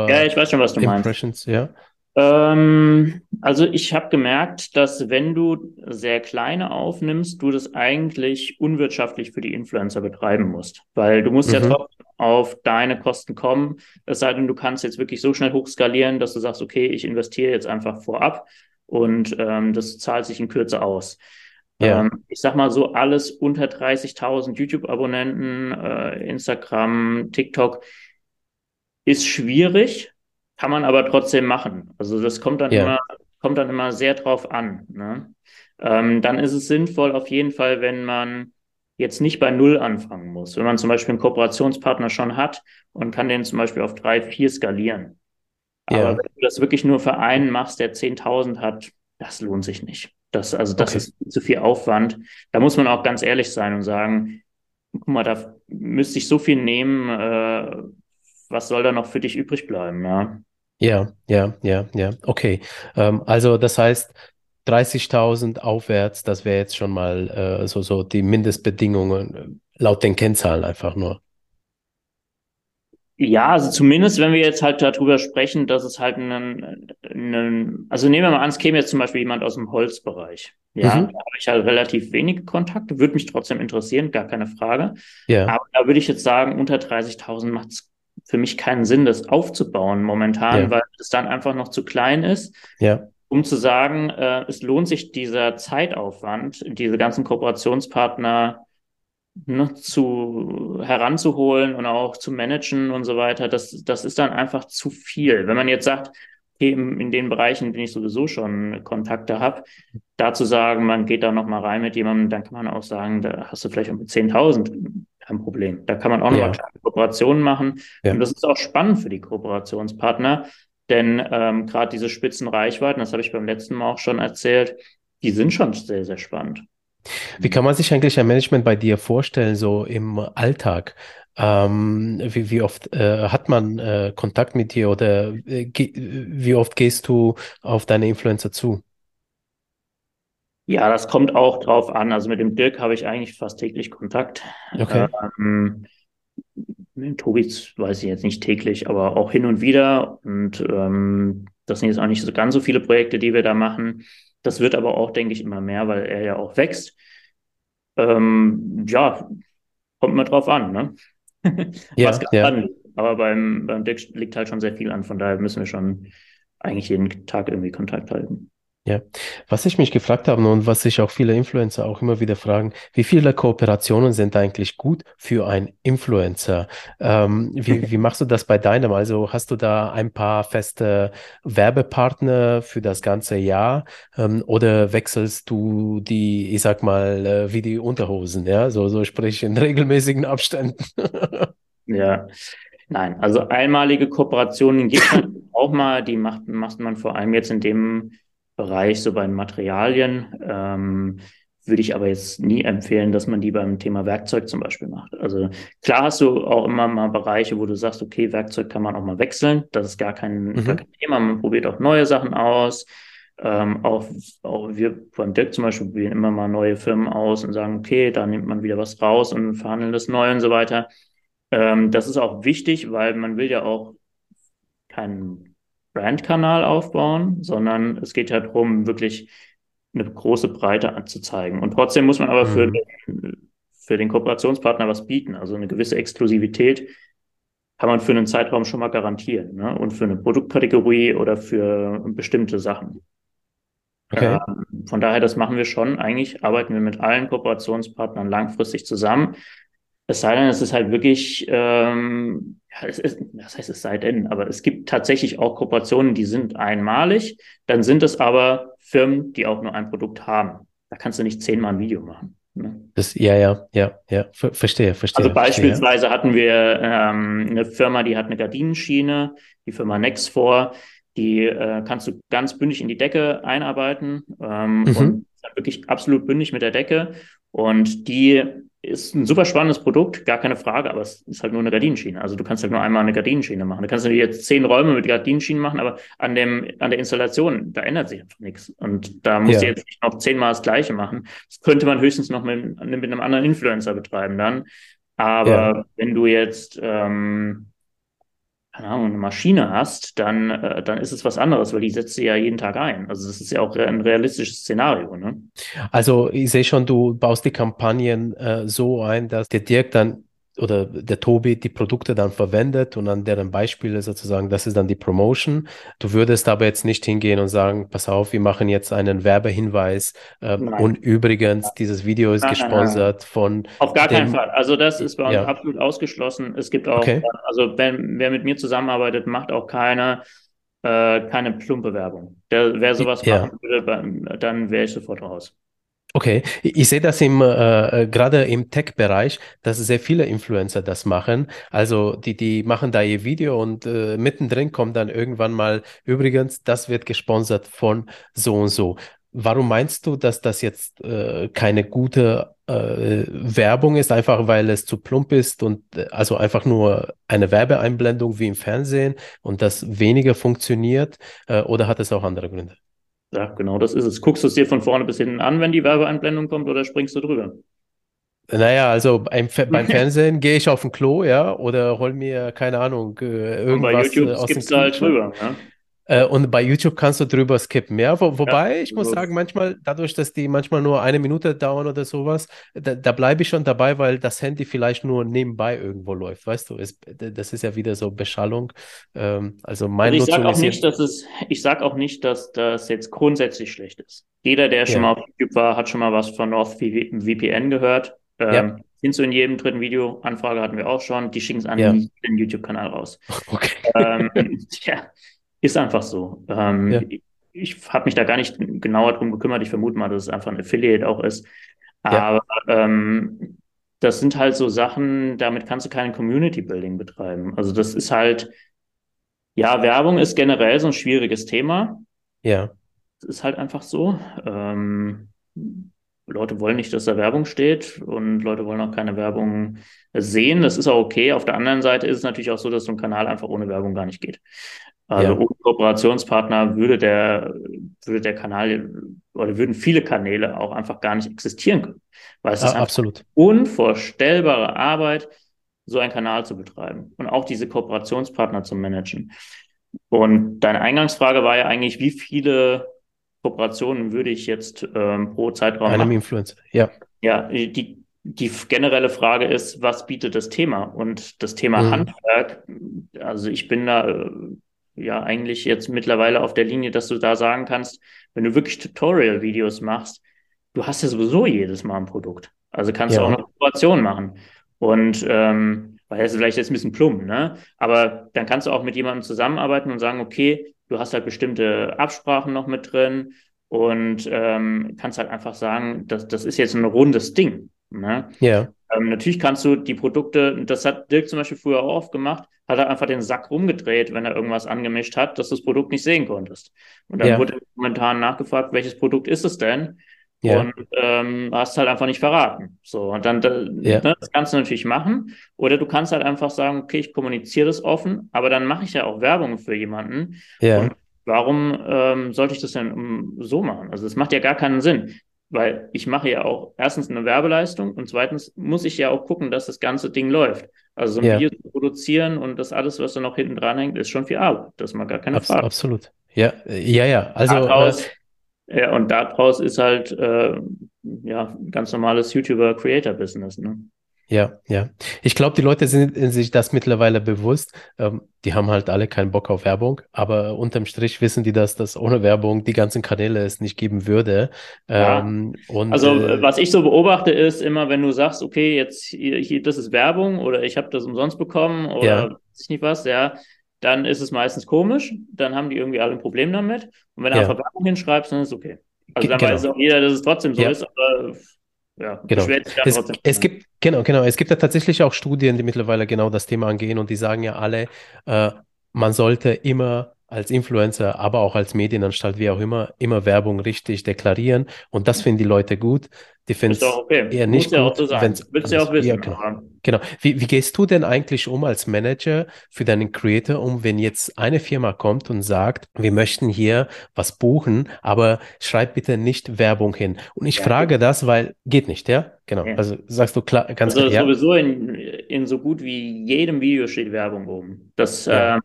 Ja, Follower, ich weiß schon, was du meinst. Impressions, ja? Ähm, also ich habe gemerkt, dass wenn du sehr kleine aufnimmst, du das eigentlich unwirtschaftlich für die Influencer betreiben musst, weil du musst ja Mhm. trotzdem auf deine Kosten kommen. Es sei denn, du kannst jetzt wirklich so schnell hochskalieren, dass du sagst, okay, ich investiere jetzt einfach vorab und ähm, das zahlt sich in Kürze aus. Ja, Ähm, ich sag mal so, alles unter 30.000 YouTube-Abonnenten, äh, Instagram, TikTok ist schwierig, kann man aber trotzdem machen. Also das kommt dann ja, immer, kommt dann immer sehr drauf an. Ne? Ähm, dann ist es sinnvoll auf jeden Fall, wenn man jetzt nicht bei Null anfangen muss. Wenn man zum Beispiel einen Kooperationspartner schon hat und kann den zum Beispiel auf drei, vier skalieren. Aber ja. wenn du das wirklich nur für einen machst, der 10.000 hat, das lohnt sich nicht. Das, also das Okay. ist zu viel Aufwand. Da muss man auch ganz ehrlich sein und sagen, guck mal, da müsste ich so viel nehmen, äh, was soll da noch für dich übrig bleiben, ja? Ja, ja, ja, ja. Okay. Ähm, also das heißt 30.000 aufwärts, das wäre jetzt schon mal äh, so, so die Mindestbedingungen äh, laut den Kennzahlen einfach nur. Ja, also zumindest, wenn wir jetzt halt darüber sprechen, dass es halt einen, einen, also nehmen wir mal an, es käme jetzt zum Beispiel jemand aus dem Holzbereich. Ja, Mhm. da habe ich halt relativ wenige Kontakte, würde mich trotzdem interessieren, gar keine Frage. Ja, Aber da würde ich jetzt sagen, unter 30.000 macht es für mich keinen Sinn, das aufzubauen momentan, ja, weil es dann einfach noch zu klein ist, ja, um zu sagen, äh, es lohnt sich dieser Zeitaufwand, diese ganzen Kooperationspartner ne, zu heranzuholen und auch zu managen und so weiter, das, das ist dann einfach zu viel. Wenn man jetzt sagt, okay, in, in den Bereichen, in denen ich sowieso schon Kontakte habe, da zu sagen, man geht da nochmal rein mit jemandem, dann kann man auch sagen, da hast du vielleicht auch mit 10.000 kein Problem. Da kann man auch nochmal ja, kleine Kooperationen machen. ja. Und das ist auch spannend für die Kooperationspartner, denn ähm, gerade diese Spitzenreichweiten, das habe ich beim letzten Mal auch schon erzählt, die sind schon sehr, sehr spannend. Wie kann man sich eigentlich ein Management bei dir vorstellen, so im Alltag? Ähm, wie, wie oft äh, hat man äh, Kontakt mit dir oder äh, wie oft gehst du auf deine Influencer zu? Ja, das kommt auch drauf an. Also mit dem Dirk habe ich eigentlich fast täglich Kontakt. Okay. Ähm, mit dem Tobi weiß ich jetzt nicht täglich, aber auch hin und wieder. Und ähm, das sind jetzt auch nicht so ganz so viele Projekte, die wir da machen. Das wird aber auch, denke ich, immer mehr, weil er ja auch wächst. Ähm, ja, kommt mal drauf an, ne? Was Ja, gerade ja. anliegt. Aber beim, beim Dirk liegt halt schon sehr viel an. Von daher müssen wir schon eigentlich jeden Tag irgendwie Kontakt halten. Ja, was ich mich gefragt habe und was sich auch viele Influencer auch immer wieder fragen, wie viele Kooperationen sind eigentlich gut für einen Influencer? Ähm, wie, wie machst du das bei deinem? Also hast du da ein paar feste Werbepartner für das ganze Jahr ähm, oder wechselst du die, ich sag mal, äh, wie die Unterhosen, ja, so, so sprich in regelmäßigen Abständen? Ja, nein, also einmalige Kooperationen gibt es auch mal, die macht, macht man vor allem jetzt in dem Bereich, so bei den Materialien. Ähm, würde ich aber jetzt nie empfehlen, dass man die beim Thema Werkzeug zum Beispiel macht. Also klar hast du auch immer mal Bereiche, wo du sagst, okay, Werkzeug kann man auch mal wechseln. Das ist gar kein, gar Mhm. kein Thema. Man probiert auch neue Sachen aus. Ähm, auch, auch wir beim Dirk zum Beispiel probieren immer mal neue Firmen aus und sagen, okay, da nimmt man wieder was raus und verhandeln das neu und so weiter. Ähm, das ist auch wichtig, weil man will ja auch keinen Brandkanal aufbauen, sondern es geht ja darum, wirklich eine große Breite anzuzeigen. Und trotzdem muss man aber für Mhm. den, für den Kooperationspartner was bieten, also eine gewisse Exklusivität kann man für einen Zeitraum schon mal garantieren. Ne? Und für eine Produktkategorie oder für bestimmte Sachen. Okay. Ähm, von daher, das machen wir schon. Eigentlich arbeiten wir mit allen Kooperationspartnern langfristig zusammen. Es sei denn, es ist halt wirklich, ähm, ja, es ist, das heißt, es sei denn, aber es gibt tatsächlich auch Kooperationen, die sind einmalig. Dann sind es aber Firmen, die auch nur ein Produkt haben. Da kannst du nicht zehnmal ein Video machen. Ne? Das, ja, ja, ja, ja, Ver verstehe, verstehe. Also beispielsweise verstehe. hatten wir ähm, eine Firma, die hat eine Gardinenschiene, die Firma Nexfor, die äh, kannst du ganz bündig in die Decke einarbeiten ähm, mhm. und wirklich absolut bündig mit der Decke. Und die ist ein super spannendes Produkt, gar keine Frage, aber es ist halt nur eine Gardinenschiene. Also du kannst halt nur einmal eine Gardinenschiene machen. Du kannst natürlich jetzt zehn Räume mit Gardinenschienen machen, aber an dem, an der Installation, da ändert sich einfach nichts. Und da musst ja. du jetzt nicht noch zehnmal das Gleiche machen. Das könnte man höchstens noch mit, mit einem anderen Influencer betreiben dann. Aber ja. wenn du jetzt, ähm, Ahnung, eine Maschine hast, dann, äh, dann ist es was anderes, weil die setzt du ja jeden Tag ein. Also das ist ja auch ein realistisches Szenario. Ne? Also ich sehe schon, du baust die Kampagnen äh, so ein, dass der Dirk dann oder der Tobi die Produkte dann verwendet und an deren Beispiele sozusagen, das ist dann die Promotion. Du würdest aber jetzt nicht hingehen und sagen, pass auf, wir machen jetzt einen Werbehinweis äh, und übrigens, dieses Video ist nein, gesponsert nein, nein. von. Auf gar dem, keinen Fall. Also das ist bei uns ja. absolut ausgeschlossen. Es gibt auch, okay. also wenn, wer mit mir zusammenarbeitet, macht auch keine, äh, keine plumpe Werbung. Der, wer sowas ja. machen würde, dann wäre ich sofort raus. Okay, ich sehe das im äh, äh, gerade im Tech-Bereich, dass sehr viele Influencer das machen. Also die die machen da ihr Video und äh, mittendrin kommt dann irgendwann mal übrigens, das wird gesponsert von so und so. Warum meinst du, dass das jetzt äh, keine gute äh, Werbung ist, einfach weil es zu plump ist und äh, also einfach nur eine Werbeeinblendung wie im Fernsehen und das weniger funktioniert? Äh, oder hat es auch andere Gründe? Ja, genau das ist es. Guckst du es dir von vorne bis hinten an, wenn die Werbeeinblendung kommt, oder springst du drüber? Naja, also beim, beim Fernsehen gehe ich auf ein Klo, ja, oder hol mir, keine Ahnung, irgendwas Und bei YouTube aus dem halt drüber, ja? Äh, und bei YouTube kannst du drüber skippen, ja. Wo, wobei, ja, ich muss sagen, manchmal, dadurch, dass die manchmal nur eine Minute dauern oder sowas, da, da bleibe ich schon dabei, weil das Handy vielleicht nur nebenbei irgendwo läuft, weißt du? Es, das ist ja wieder so Beschallung. Ähm, also mein also ich sage auch nicht, dass es, ich sage auch nicht, dass das jetzt grundsätzlich schlecht ist. Jeder, der schon ja. mal auf YouTube war, hat schon mal was von NordVPN gehört. Ähm, ja. Sind so in jedem dritten Video, Anfrage hatten wir auch schon, die schicken es an ja. den YouTube-Kanal raus. Okay. Ähm, ja, ist einfach so. Ähm, ja. Ich, ich habe mich da gar nicht genauer drum gekümmert. Ich vermute mal, dass es einfach ein Affiliate auch ist. Aber ja. ähm, das sind halt so Sachen, damit kannst du kein Community Building betreiben. Also das ist halt, ja, Werbung ist generell so ein schwieriges Thema. Ja. Das ist halt einfach so. Ähm, Leute wollen nicht, dass da Werbung steht und Leute wollen auch keine Werbung sehen. Das ist auch okay. Auf der anderen Seite ist es natürlich auch so, dass so ein Kanal einfach ohne Werbung gar nicht geht. Also ja. ohne Kooperationspartner würde der, würde der Kanal oder würden viele Kanäle auch einfach gar nicht existieren können. Weil es ja, ist absolut. unvorstellbare Arbeit, so einen Kanal zu betreiben und auch diese Kooperationspartner zu managen. Und deine Eingangsfrage war ja eigentlich, wie viele Kooperationen würde ich jetzt ähm, pro Zeitraum Einem machen? Influencer, ja. Ja, die, die generelle Frage ist, was bietet das Thema? Und das Thema mhm. Handwerk, also ich bin da äh, ja eigentlich jetzt mittlerweile auf der Linie, dass du da sagen kannst, wenn du wirklich Tutorial-Videos machst, du hast ja sowieso jedes Mal ein Produkt. Also kannst ja. du auch eine Kooperation machen. Und ähm, weil das ist vielleicht jetzt ein bisschen plump, ne? Aber dann kannst du auch mit jemandem zusammenarbeiten und sagen, okay, du hast halt bestimmte Absprachen noch mit drin und ähm, kannst halt einfach sagen, das, das ist jetzt ein rundes Ding. Ne? Ja. Ähm, natürlich kannst du die Produkte, das hat Dirk zum Beispiel früher auch oft gemacht, hat er einfach den Sack rumgedreht, wenn er irgendwas angemischt hat, dass du das Produkt nicht sehen konntest. Und dann ja. wurde Kommentaren nachgefragt, welches Produkt ist es denn? Ja. Und ähm, hast halt einfach nicht verraten. So, und dann ja. ne, das kannst du natürlich machen. Oder du kannst halt einfach sagen, okay, ich kommuniziere das offen, aber dann mache ich ja auch Werbung für jemanden. Ja. Und warum ähm, sollte ich das denn so machen? Also es macht ja gar keinen Sinn. Weil ich mache ja auch erstens eine Werbeleistung und zweitens muss ich ja auch gucken, dass das ganze Ding läuft. Also so ein ja. Video zu produzieren und das alles, was da noch hinten dran hängt, ist schon viel Arbeit. Das ist mal gar keine Abs Frage. Absolut. Ja, ja, ja. Also daraus, äh, ja, und daraus ist halt äh, ja ganz normales YouTuber-Creator-Business. Ne? Ja, ja. Ich glaube, die Leute sind sich das mittlerweile bewusst. Ähm, die haben halt alle keinen Bock auf Werbung, aber unterm Strich wissen die, dass das ohne Werbung die ganzen Kanäle es nicht geben würde. Ja. Ähm, und, also äh, was ich so beobachte ist immer, wenn du sagst, okay, jetzt hier, hier das ist Werbung oder ich habe das umsonst bekommen oder ja. weiß ich nicht was, ja, dann ist es meistens komisch. Dann haben die irgendwie alle ein Problem damit. Und wenn du ja. einfach Werbung hinschreibst, dann ist es okay. Also dann genau. weiß auch jeder, dass es trotzdem so ja. ist, aber ja, genau. Es, es, gibt, genau, genau. Es gibt ja tatsächlich auch Studien, die mittlerweile genau das Thema angehen und die sagen ja alle, äh, man sollte immer als Influencer, aber auch als Medienanstalt, wie auch immer, immer Werbung richtig deklarieren. Und das finden die Leute gut. Die finden es okay. eher nicht Muss gut. Ja sagen. Willst du ja auch wissen. Ja, genau. genau. Wie, wie gehst du denn eigentlich um als Manager für deinen Creator um, wenn jetzt eine Firma kommt und sagt, wir möchten hier was buchen, aber schreib bitte nicht Werbung hin. Und ich ja, frage geht. das, weil geht nicht, ja? Genau. Ja. Also sagst du klar, ganz also klar. Also sowieso in, in so gut wie jedem Video steht Werbung oben. Das, ähm,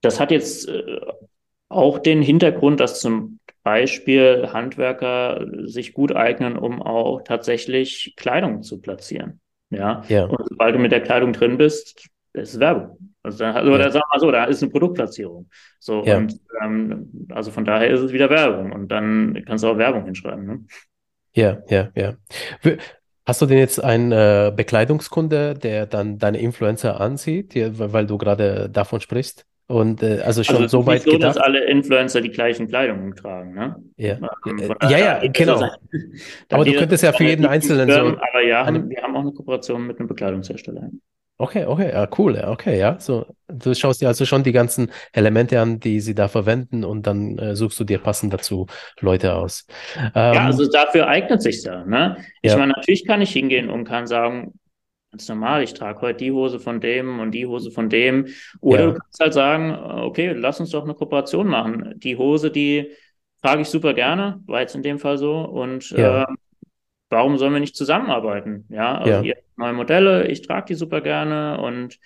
das hat jetzt äh, auch den Hintergrund, dass zum Beispiel Handwerker sich gut eignen, um auch tatsächlich Kleidung zu platzieren. Ja. ja. Und sobald du mit der Kleidung drin bist, ist Werbung. Also, dann, also ja. sagen wir mal so, da ist eine Produktplatzierung. So, ja. und ähm, also von daher ist es wieder Werbung und dann kannst du auch Werbung hinschreiben. Ne? Ja, ja, ja. Hast du denn jetzt einen äh, Bekleidungskunde, der dann deine Influencer ansieht, weil du gerade davon sprichst? Und äh, also schon also so weit so, gedacht. dass alle Influencer die gleichen Kleidungen tragen, ne? Ja, ähm, ja, ja, genau. aber du könntest ja für jeden Einzelnen Firmen, so. Aber ja, wir haben auch eine Kooperation mit einem Bekleidungshersteller. Okay, okay, ja, cool, okay, ja. So, du schaust dir also schon die ganzen Elemente an, die sie da verwenden und dann äh, suchst du dir passend dazu Leute aus. Ähm, ja, also dafür eignet sich ja, ne? Ich ja. meine, natürlich kann ich hingehen und kann sagen, ganz normal, ich trage heute die Hose von dem und die Hose von dem. Oder ja. du kannst halt sagen, okay, lass uns doch eine Kooperation machen. Die Hose, die trage ich super gerne, war jetzt in dem Fall so. Und ja. äh, warum sollen wir nicht zusammenarbeiten? Ja, also ja. hier neue Modelle, ich trage die super gerne und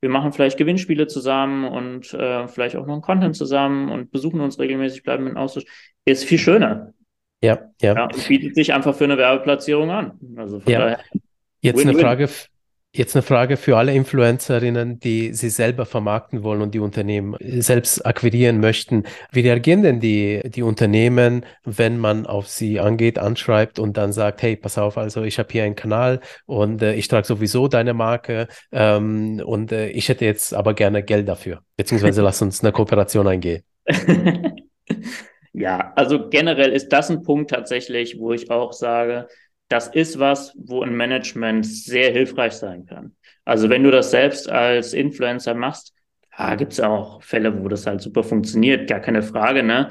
wir machen vielleicht Gewinnspiele zusammen und äh, vielleicht auch noch einen Content zusammen und besuchen uns regelmäßig, bleiben in Austausch. Ist viel schöner. Ja, ja. ja und bietet sich einfach für eine Werbeplatzierung an. Also von ja. daher Jetzt win, eine win. Frage, jetzt eine Frage für alle Influencerinnen, die sie selber vermarkten wollen und die Unternehmen selbst akquirieren möchten. Wie reagieren denn die, die Unternehmen, wenn man auf sie angeht, anschreibt und dann sagt, hey, pass auf, also ich habe hier einen Kanal und äh, ich trage sowieso deine Marke ähm, und äh, ich hätte jetzt aber gerne Geld dafür. Beziehungsweise lass uns eine Kooperation eingehen. ja, also generell ist das ein Punkt tatsächlich, wo ich auch sage, das ist was, wo ein Management sehr hilfreich sein kann. Also wenn du das selbst als Influencer machst, da gibt es auch Fälle, wo das halt super funktioniert, gar keine Frage, ne?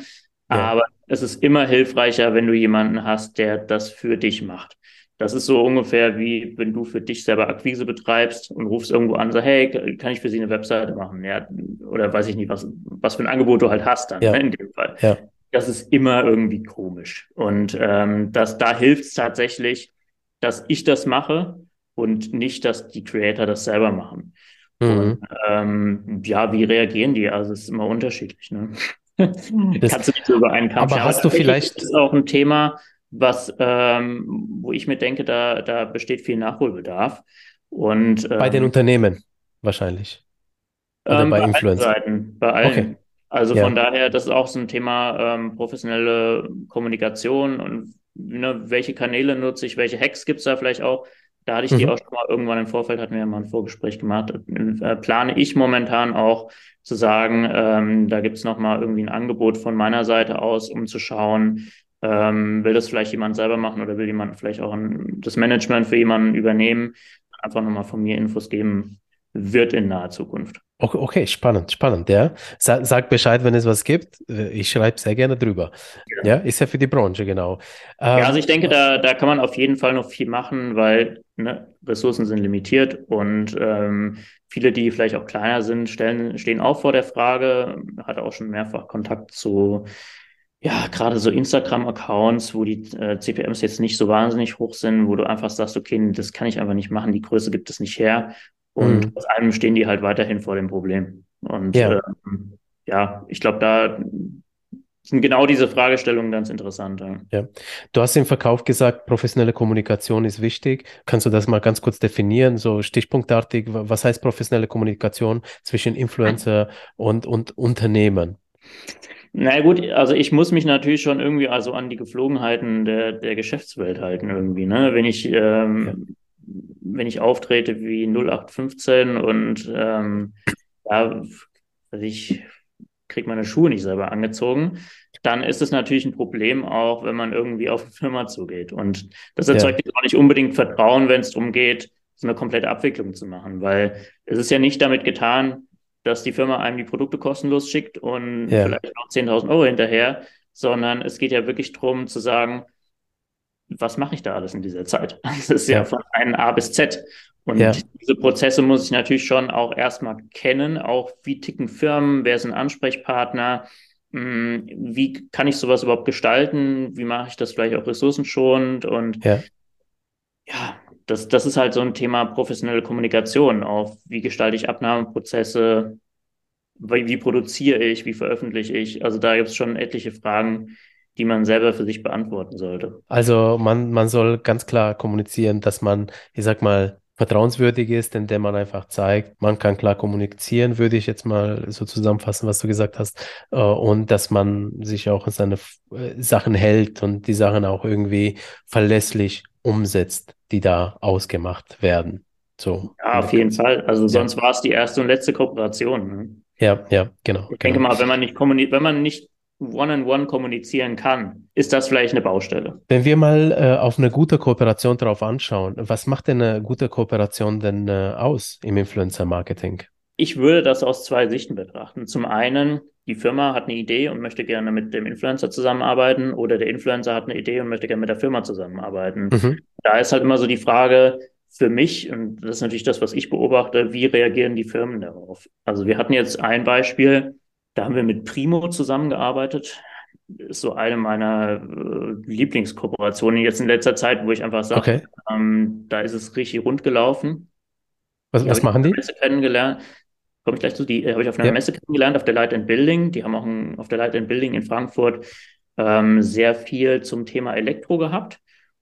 Ja. Aber es ist immer hilfreicher, wenn du jemanden hast, der das für dich macht. Das ist so ungefähr wie wenn du für dich selber Akquise betreibst und rufst irgendwo an und sagst, hey, kann ich für Sie eine Webseite machen? Ja, oder weiß ich nicht, was, was für ein Angebot du halt hast dann, ja. ne, in dem Fall. Ja das ist immer irgendwie komisch. Und ähm, das, da hilft es tatsächlich, dass ich das mache und nicht, dass die Creator das selber machen. Mhm. Und, ähm, ja, wie reagieren die? Also es ist immer unterschiedlich. Ne? Das, Kannst du nicht so über einen Kamm Aber hast du vielleicht Das ist auch ein Thema, was ähm, wo ich mir denke, da da besteht viel Nachholbedarf. Und ähm, bei den Unternehmen wahrscheinlich oder ähm, bei, bei Influencern. Bei allen. Okay. Also ja. von daher, das ist auch so ein Thema ähm, professionelle Kommunikation und ne, welche Kanäle nutze ich, welche Hacks gibt es da vielleicht auch. Da hatte ich mhm. die auch schon mal irgendwann im Vorfeld, hatten wir ja mal ein Vorgespräch gemacht. Äh, plane ich momentan auch zu sagen, ähm, da gibt es nochmal irgendwie ein Angebot von meiner Seite aus, um zu schauen, ähm, will das vielleicht jemand selber machen oder will jemand vielleicht auch ein, das Management für jemanden übernehmen? Einfach nochmal von mir Infos geben, wird in naher Zukunft. Okay, spannend, spannend, ja. Sag, sag Bescheid, wenn es was gibt. Ich schreibe sehr gerne drüber. Ja. ja, ist ja für die Branche, genau. ja, also ich denke, ähm, da, da kann man auf jeden Fall noch viel machen, weil ne, Ressourcen sind limitiert und ähm, viele, die vielleicht auch kleiner sind, stellen, stehen auch vor der Frage, hatte auch schon mehrfach Kontakt zu, ja, gerade so Instagram-Accounts, wo die äh, CPMs jetzt nicht so wahnsinnig hoch sind, wo du einfach sagst, okay, das kann ich einfach nicht machen, die Größe gibt es nicht her. Und mhm. aus einem stehen die halt weiterhin vor dem Problem. Und ja, ähm, ja ich glaube, da sind genau diese Fragestellungen ganz interessant. Ja. Du hast im Verkauf gesagt, professionelle Kommunikation ist wichtig. Kannst du das mal ganz kurz definieren, so stichpunktartig? Was heißt professionelle Kommunikation zwischen Influencer und, und Unternehmen? Na gut, also ich muss mich natürlich schon irgendwie also an die Geflogenheiten der, der Geschäftswelt halten irgendwie. Ne? Wenn ich ähm, ja. Wenn ich auftrete wie 0815 und ähm, ja, also ich kriege meine Schuhe nicht selber angezogen, dann ist es natürlich ein Problem auch, wenn man irgendwie auf eine Firma zugeht. Und das erzeugt ja. auch nicht unbedingt Vertrauen, wenn es darum geht, so eine komplette Abwicklung zu machen, weil es ist ja nicht damit getan, dass die Firma einem die Produkte kostenlos schickt und ja. vielleicht noch 10.000 Euro hinterher, sondern es geht ja wirklich darum zu sagen, was mache ich da alles in dieser Zeit? Das ist ja, ja von einem A bis Z. Und ja. diese Prozesse muss ich natürlich schon auch erstmal kennen, auch wie ticken Firmen, wer ist ein Ansprechpartner, hm, wie kann ich sowas überhaupt gestalten, wie mache ich das vielleicht auch ressourcenschonend und ja, ja das, das ist halt so ein Thema professionelle Kommunikation, auch wie gestalte ich Abnahmeprozesse, wie, wie produziere ich, wie veröffentliche ich. Also da gibt es schon etliche Fragen, die man selber für sich beantworten sollte. Also man, man soll ganz klar kommunizieren, dass man, ich sag mal, vertrauenswürdig ist, indem man einfach zeigt, man kann klar kommunizieren, würde ich jetzt mal so zusammenfassen, was du gesagt hast, äh, und dass man sich auch an seine äh, Sachen hält und die Sachen auch irgendwie verlässlich umsetzt die da ausgemacht werden. So. Ja, auf jeden Fall. Also sonst ja. war es die erste und letzte Kooperation. Ne? Ja, ja, genau. Ich denke genau. mal, wenn man nicht kommuniziert, wenn man nicht one-on-one -on -one kommunizieren kann, ist das vielleicht eine Baustelle. Wenn wir mal äh, auf eine gute Kooperation drauf anschauen, was macht denn eine gute Kooperation denn äh, aus im Influencer-Marketing? Ich würde das aus zwei Sichten betrachten. Zum einen, die Firma hat eine Idee und möchte gerne mit dem Influencer zusammenarbeiten oder der Influencer hat eine Idee und möchte gerne mit der Firma zusammenarbeiten. Mhm. Da ist halt immer so die Frage für mich, und das ist natürlich das, was ich beobachte, wie reagieren die Firmen darauf? Also wir hatten jetzt ein Beispiel, da haben wir mit Primo zusammengearbeitet. Ist so eine meiner äh, Lieblingskooperationen jetzt in letzter Zeit, wo ich einfach sage, okay. ähm, da ist es richtig rund gelaufen. Was, was machen die? Kennengelernt komme ich gleich zu, die äh, habe ich auf einer ja. Messe kennengelernt, auf der Light and Building. Die haben auch ein, auf der Light and Building in Frankfurt ähm, sehr viel zum Thema Elektro gehabt.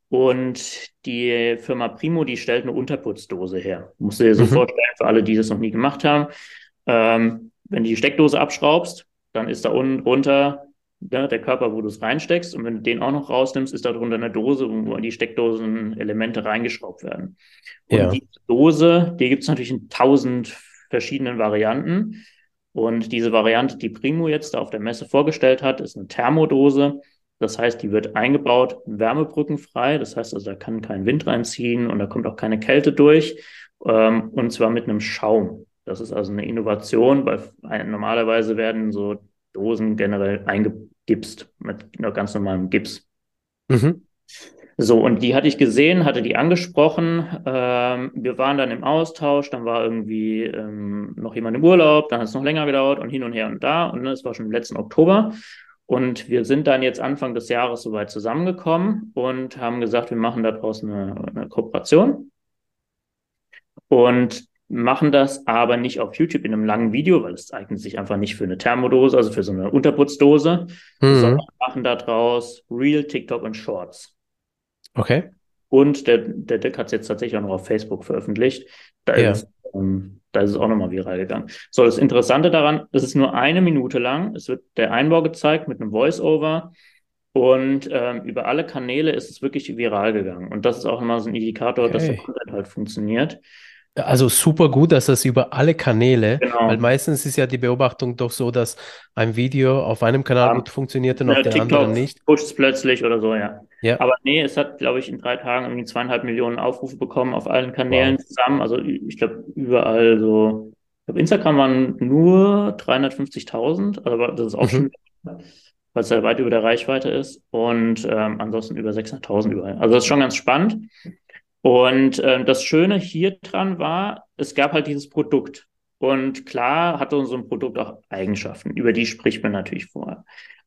Und die Firma Primo, die stellt eine Unterputzdose her. Musst du dir so mhm. vorstellen, für alle, die das noch nie gemacht haben. Ähm, wenn du die Steckdose abschraubst, dann ist da unten drunter ne, der Körper, wo du es reinsteckst. Und wenn du den auch noch rausnimmst, ist da drunter eine Dose, wo in die Steckdosen-Elemente reingeschraubt werden. Und ja. die Dose, die gibt es natürlich in tausend verschiedenen Varianten. Und diese Variante, die Primo jetzt da auf der Messe vorgestellt hat, ist eine Thermodose. Das heißt, die wird eingebaut, wärmebrückenfrei. Das heißt also, da kann kein Wind reinziehen und da kommt auch keine Kälte durch. Ähm, und zwar mit einem Schaum. Das ist also eine Innovation, weil normalerweise werden so Dosen generell eingegipst mit ganz normalem Gips. Mhm. So, und die hatte ich gesehen, hatte die angesprochen. Ähm, wir waren dann im Austausch, dann war irgendwie ähm, noch jemand im Urlaub, dann hat es noch länger gedauert und hin und her und da. Und ne, es war schon im letzten Oktober. Und wir sind dann jetzt Anfang des Jahres soweit zusammengekommen und haben gesagt, wir machen daraus eine, eine Kooperation. Und machen das aber nicht auf YouTube in einem langen Video, weil es eignet sich einfach nicht für eine Thermodose, also für so eine Unterputzdose, mhm. sondern machen daraus Real TikTok und Shorts. Okay. Und der, der Dirk hat es jetzt tatsächlich auch noch auf Facebook veröffentlicht. Da, ja. ist, ähm, da ist es auch nochmal viral gegangen. So, das Interessante daran, es ist nur eine Minute lang. Es wird der Einbau gezeigt mit einem Voice-Over. Und ähm, über alle Kanäle ist es wirklich viral gegangen. Und das ist auch immer so ein Indikator, okay. dass der Content halt funktioniert. Also super gut, dass das über alle Kanäle, genau. weil meistens ist ja die Beobachtung doch so, dass ein Video auf einem Kanal ja. gut funktioniert und ja, auf dem anderen nicht. Pusht es plötzlich oder so, ja. ja. Aber nee, es hat, glaube ich, in drei Tagen irgendwie zweieinhalb Millionen Aufrufe bekommen auf allen Kanälen wow. zusammen. Also ich glaube, überall so, ich glaube, Instagram waren nur 350.000, aber das ist auch mhm. schon, weil es ja weit über der Reichweite ist. Und ähm, ansonsten über 600.000 überall. Also das ist schon ganz spannend. Und äh, das Schöne hier dran war, es gab halt dieses Produkt. Und klar hatte so ein Produkt auch Eigenschaften, über die spricht man natürlich vorher.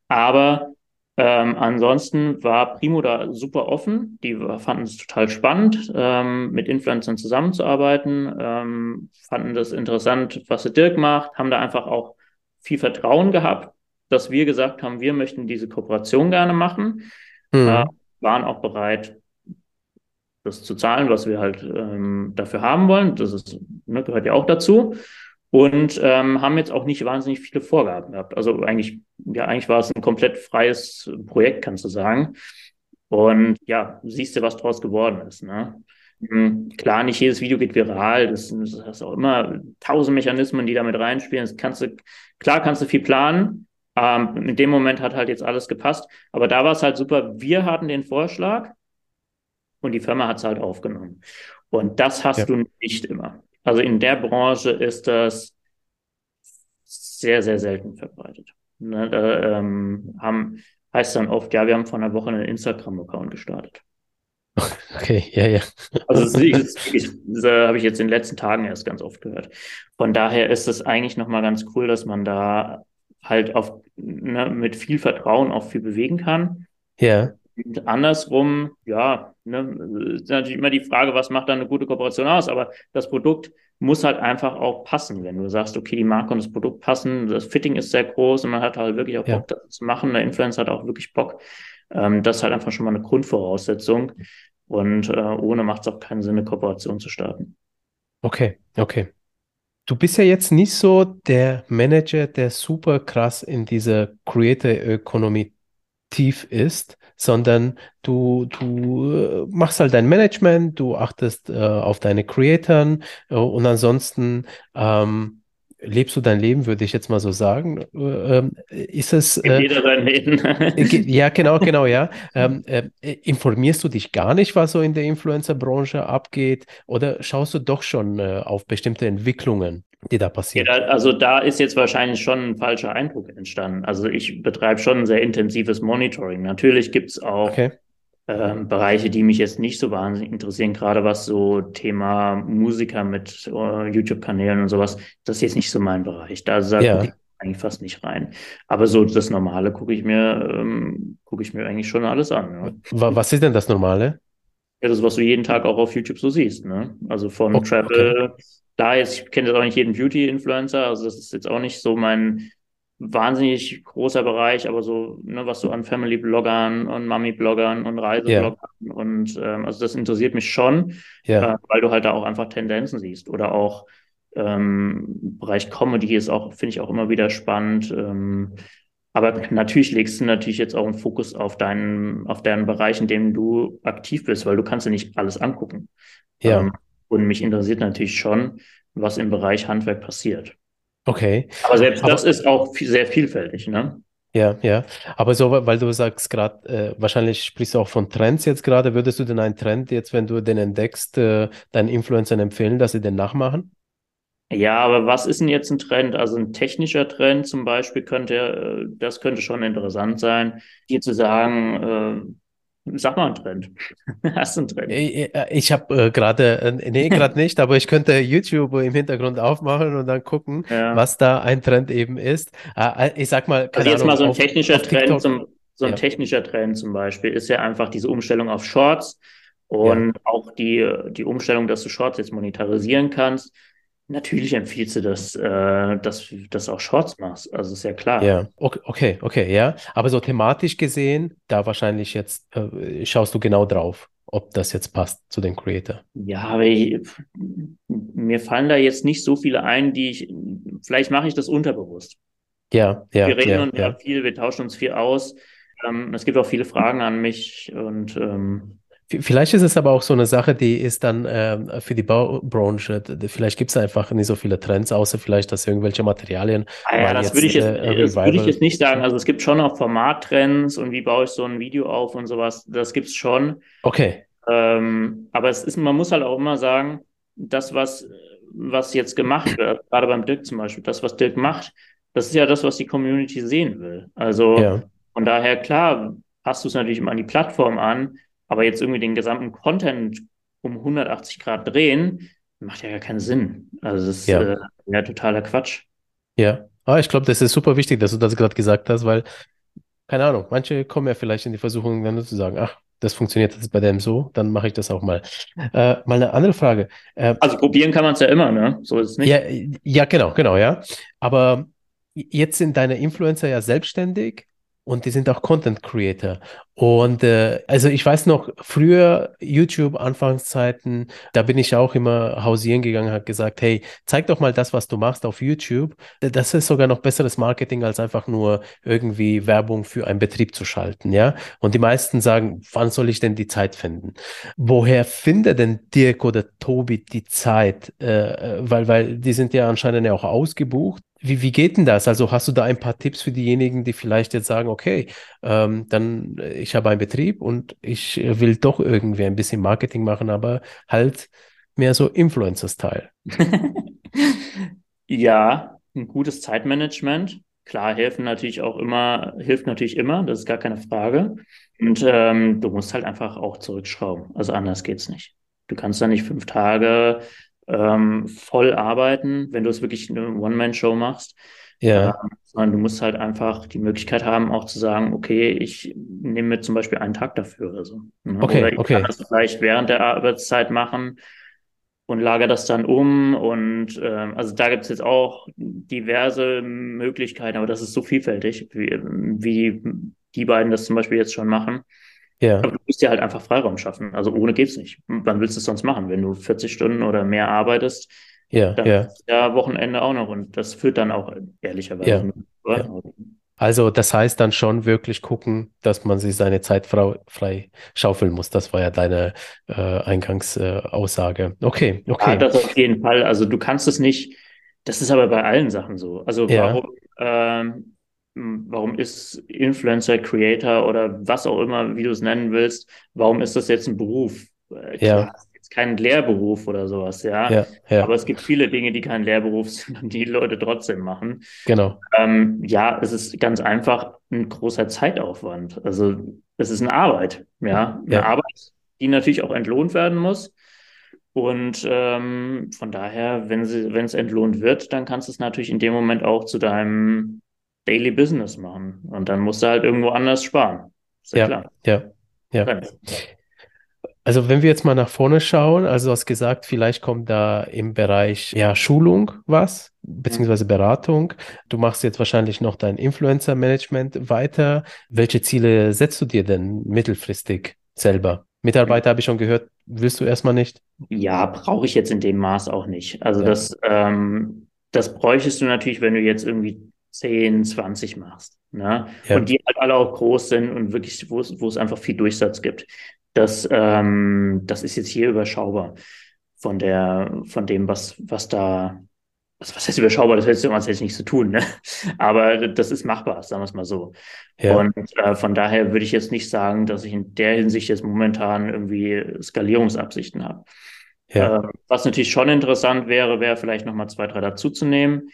Aber ähm, ansonsten war Primo da super offen. Die fanden es total spannend, ähm, mit Influencern zusammenzuarbeiten, ähm, fanden das interessant, was der Dirk macht, haben da einfach auch viel Vertrauen gehabt dass wir gesagt haben, wir möchten diese Kooperation gerne machen, mhm. äh, waren auch bereit, das zu zahlen, was wir halt ähm, dafür haben wollen. Das ist, ne, gehört ja auch dazu. Und ähm, haben jetzt auch nicht wahnsinnig viele Vorgaben gehabt. Also eigentlich, ja, eigentlich war es ein komplett freies Projekt, kannst du sagen. Und ja, siehst du, was draus geworden ist. Ne? Mhm. Klar, nicht jedes Video geht viral. Das, hast auch immer tausend Mechanismen, die damit reinspielen. Das kannst du, klar kannst du viel planen. Ähm, in dem Moment hat halt jetzt alles gepasst. Aber da war es halt super. Wir hatten den Vorschlag und die Firma hat es halt aufgenommen. Und das hast ja. du nicht immer. Also in der Branche ist das sehr, sehr selten verbreitet. Ne, da, ähm, haben, heißt dann oft, ja, wir haben vor einer Woche einen Instagram-Account gestartet. Okay, ja, ja. Also das, das, das habe ich jetzt in den letzten Tagen erst ganz oft gehört. Von daher ist es eigentlich nochmal ganz cool, dass man da halt auf, ne, mit viel Vertrauen auch viel bewegen kann. Ja. Und andersrum, ja, ne, ist natürlich immer die Frage, was macht dann eine gute Kooperation aus? Aber das Produkt muss halt einfach auch passen. Wenn du sagst, okay, die Marke und das Produkt passen, das Fitting ist sehr groß und man hat halt wirklich auch Bock, ja. das zu machen. Der Influencer hat auch wirklich Bock. Ähm, das ist halt einfach schon mal eine Grundvoraussetzung. Und äh, ohne macht es auch keinen Sinn, eine Kooperation zu starten. Okay, okay. Du bist ja jetzt nicht so der Manager, der super krass in dieser Creator-Ökonomie tief ist, sondern du, du äh, machst halt dein Management, du achtest äh, auf deine Creatoren äh, und ansonsten ähm, lebst du dein Leben, würde ich jetzt mal so sagen. Äh, ähm, ist es. Äh, jeder sein Leben. ja, genau, genau, ja. Ähm, äh, informierst du dich gar nicht, was so in der Influencer-Branche abgeht, oder schaust du doch schon äh, auf bestimmte Entwicklungen? Die da passieren. Also da ist jetzt wahrscheinlich schon ein falscher Eindruck entstanden. Also ich betreibe schon ein sehr intensives Monitoring. Natürlich gibt es auch okay ähm, Bereiche, die mich jetzt nicht so wahnsinnig interessieren, gerade was so Thema Musiker mit uh, YouTube-Kanälen und sowas, das ist jetzt nicht so mein Bereich. Da sagt ja. ich eigentlich fast nicht rein. Aber so das Normale gucke ich mir, ähm, gucke ich mir eigentlich schon alles an. Ja. Was ist denn das Normale? Ja, das, was du jeden Tag auch auf YouTube so siehst, ne? Also von okay, Travel, da jetzt, ich kenne jetzt auch nicht jeden Beauty-Influencer, also das ist jetzt auch nicht so mein wahnsinnig großer Bereich, aber so, ne, was so an Family-Bloggern und Mami-Bloggern und Reisebloggern ja. und ähm, also das interessiert mich schon, ja. äh, weil du halt da auch einfach Tendenzen siehst oder auch ähm, Bereich Comedy ist auch, finde ich auch immer wieder spannend. Ähm, aber natürlich legst du natürlich jetzt auch einen Fokus auf deinen, auf deinen Bereich, in dem du aktiv bist, weil du kannst ja nicht alles angucken. Ja. Ähm, und mich interessiert natürlich schon, was im Bereich Handwerk passiert. Okay. Aber selbst Aber, das ist auch sehr vielfältig, ne? Ja, ja. Aber so, weil du sagst gerade, äh, wahrscheinlich sprichst du auch von Trends jetzt gerade. Würdest du denn einen Trend jetzt, wenn du den entdeckst, äh, deinen Influencern empfehlen, dass sie den nachmachen? Ja, aber was ist denn jetzt ein Trend? Also ein technischer Trend zum Beispiel könnte, äh, das könnte schon interessant sein, hier zu sagen, äh, Sag mal einen Trend. Hast du einen Trend? Ich habe äh, gerade, äh, nee, gerade nicht, aber ich könnte YouTube im Hintergrund aufmachen und dann gucken, ja. was da ein Trend eben ist. Äh, ich sag mal, also jetzt Ahnung, mal so ein auf, technischer auf Trend zum, so ein ja. technischer Trend zum Beispiel ist ja einfach diese Umstellung auf Shorts und ja. auch die, die Umstellung, dass du Shorts jetzt monetarisieren kannst. Natürlich empfiehlst du, dass, äh, dass, dass auch Shorts machst. Also ist ja klar. Ja, okay, okay, ja. Aber so thematisch gesehen, da wahrscheinlich jetzt äh, schaust du genau drauf, ob das jetzt passt zu den Creator. Ja, aber ich, mir fallen da jetzt nicht so viele ein, die ich, vielleicht mache ich das unterbewusst. Ja, ja. Wir reden ja, uns ja viel, wir tauschen uns viel aus. Ähm, es gibt auch viele Fragen an mich und ähm, Vielleicht ist es aber auch so eine Sache, die ist dann äh, für die Baubranche, vielleicht gibt es einfach nicht so viele Trends, außer vielleicht, dass irgendwelche Materialien. Ah ja, das, jetzt, würde ich jetzt, äh, das würde ich jetzt nicht sagen. Also es gibt schon auch Formattrends und wie baue ich so ein Video auf und sowas. Das gibt es schon. Okay. Ähm, aber es ist, man muss halt auch immer sagen, das, was, was jetzt gemacht wird, gerade beim Dirk zum Beispiel, das, was Dirk macht, das ist ja das, was die Community sehen will. Also ja. von daher, klar, passt du es natürlich immer an die Plattform an, aber jetzt irgendwie den gesamten Content um 180 Grad drehen, macht ja gar keinen Sinn. Also das ist ja, äh, ja totaler Quatsch. Ja, aber ich glaube, das ist super wichtig, dass du das gerade gesagt hast, weil, keine Ahnung, manche kommen ja vielleicht in die Versuchung, dann zu sagen, ach, das funktioniert jetzt bei dem so, dann mache ich das auch mal. Äh, mal eine andere Frage. Äh, also probieren kann man es ja immer, ne? So ist es nicht. Ja, ja, genau, genau, ja. Aber jetzt sind deine Influencer ja selbstständig und die sind auch Content Creator. Und äh, also ich weiß noch, früher YouTube, Anfangszeiten, da bin ich auch immer hausieren gegangen, hat gesagt, hey, zeig doch mal das, was du machst auf YouTube. Das ist sogar noch besseres Marketing, als einfach nur irgendwie Werbung für einen Betrieb zu schalten, ja. Und die meisten sagen, wann soll ich denn die Zeit finden? Woher findet denn Dirk oder Tobi die Zeit? Äh, weil, weil die sind ja anscheinend ja auch ausgebucht. Wie, wie geht denn das? Also hast du da ein paar Tipps für diejenigen, die vielleicht jetzt sagen, okay, ähm, dann äh, ich habe einen Betrieb und ich äh, will doch irgendwie ein bisschen Marketing machen, aber halt mehr so Influencer-Style. ja, ein gutes Zeitmanagement. Klar, helfen natürlich auch immer, hilft natürlich immer, das ist gar keine Frage. Und ähm, du musst halt einfach auch zurückschrauben. Also anders geht's nicht. Du kannst da nicht fünf Tage ähm, voll arbeiten, wenn du es wirklich eine One-Man-Show machst. Ja. Ähm, sondern du musst halt einfach die Möglichkeit haben, auch zu sagen, okay, ich nehme mir zum Beispiel einen Tag dafür oder so. Ne? Okay, oder ich okay. kann das vielleicht während der Arbeitszeit machen und lagere das dann um. Und ähm, also da gibt es jetzt auch diverse Möglichkeiten, aber das ist so vielfältig, wie, wie die beiden das zum Beispiel jetzt schon machen. Ja. Aber du musst dir halt einfach Freiraum schaffen. Also ohne geht's nicht. Wann willst du es sonst machen? Wenn du 40 Stunden oder mehr arbeitest, ja, dann ja. ist ja Wochenende auch noch und das führt dann auch ehrlicherweise. Ja, ja. Also das heißt dann schon wirklich gucken, dass man sich seine Zeit frei schaufeln muss. Das war ja deine äh, Eingangsaussage. Äh, okay, okay. Ja, das auf jeden Fall. Also du kannst es nicht, das ist aber bei allen Sachen so. Also warum, ähm, warum ist Influencer, Creator oder was auch immer, wie du es nennen willst, warum ist das jetzt ein Beruf? Äh, ja. Jetzt kein Lehrberuf oder sowas, ja? Ja, ja. Aber es gibt viele Dinge, die kein Lehrberuf sind und die Leute trotzdem machen. Genau. Ähm, ja, es ist ganz einfach ein großer Zeitaufwand. Also es ist eine Arbeit, ja, eine ja. Arbeit, die natürlich auch entlohnt werden muss. Und ähm, von daher, wenn sie, wenn es entlohnt wird, dann kannst du es natürlich in dem Moment auch zu deinem Daily Business machen. Und dann musst du halt irgendwo anders sparen. Ist ja, ja klar. Ja, ja. Also wenn wir jetzt mal nach vorne schauen, also du hast gesagt, vielleicht kommt da im Bereich ja, Schulung was, beziehungsweise Beratung. Du machst jetzt wahrscheinlich noch dein Influencer-Management weiter. Welche Ziele setzt du dir denn mittelfristig selber? Mitarbeiter habe ich schon gehört, willst du erstmal nicht? Ja, brauche ich jetzt in dem Maß auch nicht. Also ja. das, ähm, das bräuchtest du natürlich, wenn du jetzt irgendwie 10, 20 machst. Ne? Ja. Und die halt alle auch groß sind und wirklich, wo es, wo es einfach viel Durchsatz gibt. Das, ähm, das ist jetzt hier überschaubar von der, von dem, was, was da, was, was heißt überschaubar? Das heißt, das jetzt nicht zu tun, ne? Aber das ist machbar, sagen wir es mal so. Ja. Und äh, von daher würde ich jetzt nicht sagen, dass ich in der Hinsicht jetzt momentan irgendwie Skalierungsabsichten habe. Ja. Äh, was natürlich schon interessant wäre, wäre vielleicht nochmal zwei, drei dazuzunehmen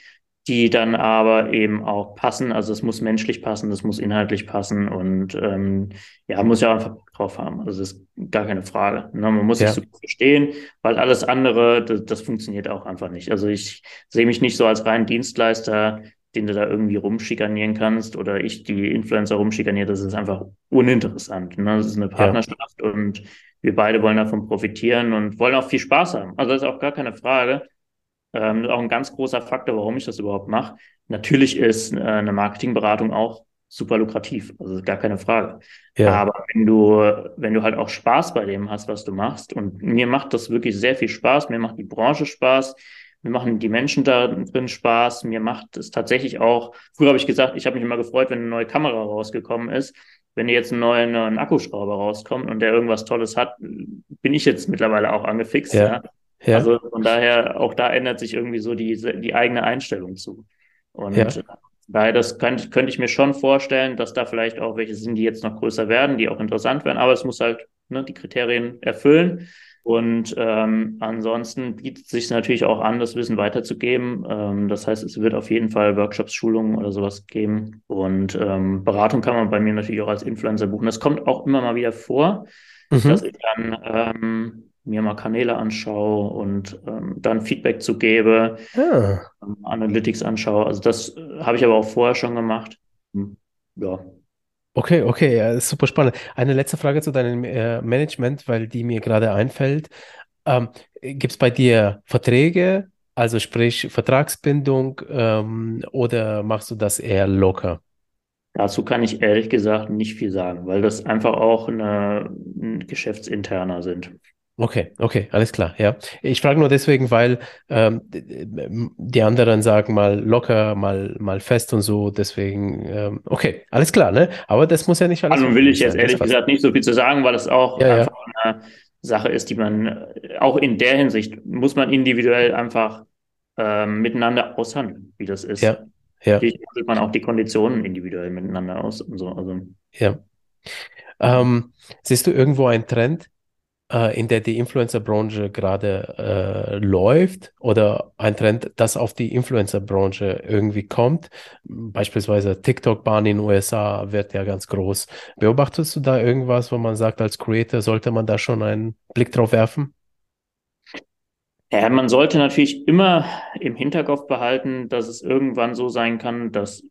die dann aber eben auch passen. Also es muss menschlich passen, es muss inhaltlich passen und ähm, ja, muss ja einfach drauf haben. Also das ist gar keine Frage. Ne? Man muss ja. sich so verstehen, weil alles andere, das, das funktioniert auch einfach nicht. Also ich sehe mich nicht so als rein Dienstleister, den du da irgendwie rumschikanieren kannst oder ich die Influencer rumschikaniere, das ist einfach uninteressant. Ne? Das ist eine Partnerschaft ja. und wir beide wollen davon profitieren und wollen auch viel Spaß haben. Also das ist auch gar keine Frage. Ähm, auch ein ganz großer Faktor, warum ich das überhaupt mache. Natürlich ist äh, eine Marketingberatung auch super lukrativ, also gar keine Frage. Ja. Aber wenn du, wenn du halt auch Spaß bei dem hast, was du machst, und mir macht das wirklich sehr viel Spaß, mir macht die Branche Spaß, mir machen die Menschen da drin Spaß, mir macht es tatsächlich auch, früher habe ich gesagt, ich habe mich immer gefreut, wenn eine neue Kamera rausgekommen ist. Wenn jetzt ein neuer ein Akkuschrauber rauskommt und der irgendwas Tolles hat, bin ich jetzt mittlerweile auch angefixt. Ja. ja. Ja. Also von daher, auch da ändert sich irgendwie so die, die eigene Einstellung zu. Und ja. daher, das könnte, könnte ich mir schon vorstellen, dass da vielleicht auch welche sind, die jetzt noch größer werden, die auch interessant werden, aber es muss halt ne, die Kriterien erfüllen. Und ähm, ansonsten bietet es sich natürlich auch an, das Wissen weiterzugeben. Ähm, das heißt, es wird auf jeden Fall Workshops, Schulungen oder sowas geben. Und ähm, Beratung kann man bei mir natürlich auch als Influencer buchen. Das kommt auch immer mal wieder vor, mhm. dass ich dann ähm, mir mal Kanäle anschaue und ähm, dann Feedback zu gebe, ah. ähm, Analytics anschaue. Also das äh, habe ich aber auch vorher schon gemacht. Hm, ja. Okay, okay, ja, ist super spannend. Eine letzte Frage zu deinem äh, Management, weil die mir gerade einfällt. Ähm, Gibt es bei dir Verträge Also sprich Vertragsbindung ähm, oder machst du das eher locker? Dazu kann ich ehrlich gesagt nicht viel sagen, weil das einfach auch eine, ein Geschäftsinterner sind. Okay, okay, alles klar, ja. Ich frage nur deswegen, weil ähm, die anderen sagen mal locker, mal, mal fest und so, deswegen, ähm, okay, alles klar, ne? Aber das muss ja nicht alles. Also will ich jetzt sein. ehrlich gesagt nicht so viel zu sagen, weil es auch ja, einfach ja. eine Sache ist, die man auch in der Hinsicht muss man individuell einfach ähm, miteinander aushandeln, wie das ist. Ja, ja. Natürlich handelt man auch die Konditionen individuell miteinander aus und so. Also. Ja. Ähm, siehst du irgendwo einen Trend? Äh, in der die Influencer-Branche gerade äh, läuft oder ein Trend, das auf die Influencer-Branche irgendwie kommt. Beispielsweise TikTok-Bahn in den USA wird ja ganz groß. Beobachtest du da irgendwas, wo man sagt, als Creator sollte man da schon einen Blick drauf werfen? Ja, man sollte natürlich immer im Hinterkopf behalten, dass es irgendwann so sein kann, dass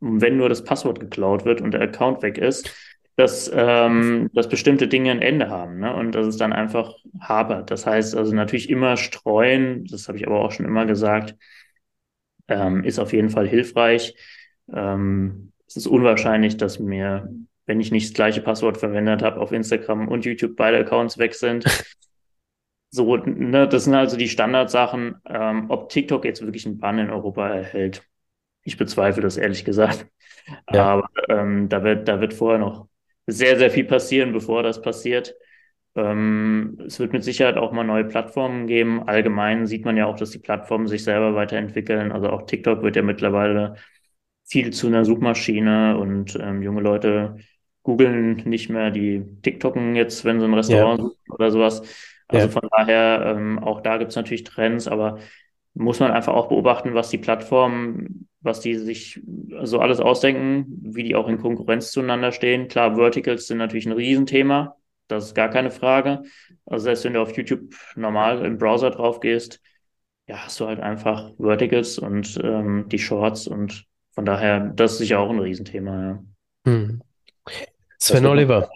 wenn nur das Passwort geklaut wird und der Account weg ist, dass, ähm, dass bestimmte Dinge ein Ende haben ne? und dass es dann einfach hapert. Das heißt also natürlich immer streuen, das habe ich aber auch schon immer gesagt, ähm, ist auf jeden Fall hilfreich. Ähm, es ist unwahrscheinlich, dass mir, wenn ich nicht das gleiche Passwort verwendet habe, auf Instagram und YouTube beide Accounts weg sind. So, ne, das sind also die Standardsachen. Ähm, ob TikTok jetzt wirklich einen Bann in Europa erhält, ich bezweifle das ehrlich gesagt. Ja. Aber ähm, da wird, da wird vorher noch sehr, sehr viel passieren, bevor das passiert. Ähm, es wird mit Sicherheit auch mal neue Plattformen geben. Allgemein sieht man ja auch, dass die Plattformen sich selber weiterentwickeln. Also auch TikTok wird ja mittlerweile viel zu einer Suchmaschine und ähm, junge Leute googeln nicht mehr, die TikToken jetzt, wenn sie ein Restaurant ja. suchen oder sowas. Also ja. von daher, ähm, auch da gibt es natürlich Trends, aber muss man einfach auch beobachten, was die Plattformen, was die sich so alles ausdenken, wie die auch in Konkurrenz zueinander stehen. Klar, Verticals sind natürlich ein Riesenthema, das ist gar keine Frage. Also selbst wenn du auf YouTube normal im Browser drauf gehst, ja, hast du halt einfach Verticals und ähm, die Shorts und von daher, das ist sicher auch ein Riesenthema, ja. Hm. Sven Oliver,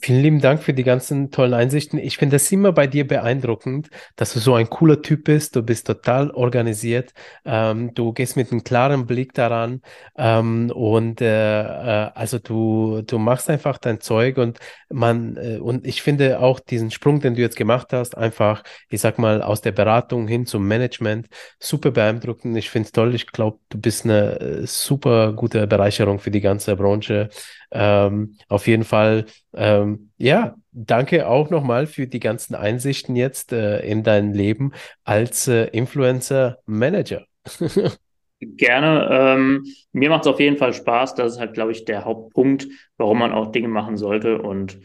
Vielen lieben Dank für die ganzen tollen Einsichten. Ich finde es immer bei dir beeindruckend, dass du so ein cooler Typ bist. Du bist total organisiert. Ähm, du gehst mit einem klaren Blick daran. Ähm, und äh, äh, also du, du machst einfach dein Zeug und man, äh, und ich finde auch diesen Sprung, den du jetzt gemacht hast, einfach, ich sag mal, aus der Beratung hin zum Management, super beeindruckend. Ich finde es toll. Ich glaube, du bist eine äh, super gute Bereicherung für die ganze Branche. Ähm, auf jeden Fall, ähm, ja, danke auch nochmal für die ganzen Einsichten jetzt äh, in dein Leben als äh, Influencer-Manager. Gerne. Ähm, mir macht es auf jeden Fall Spaß. Das ist halt, glaube ich, der Hauptpunkt, warum man auch Dinge machen sollte. Und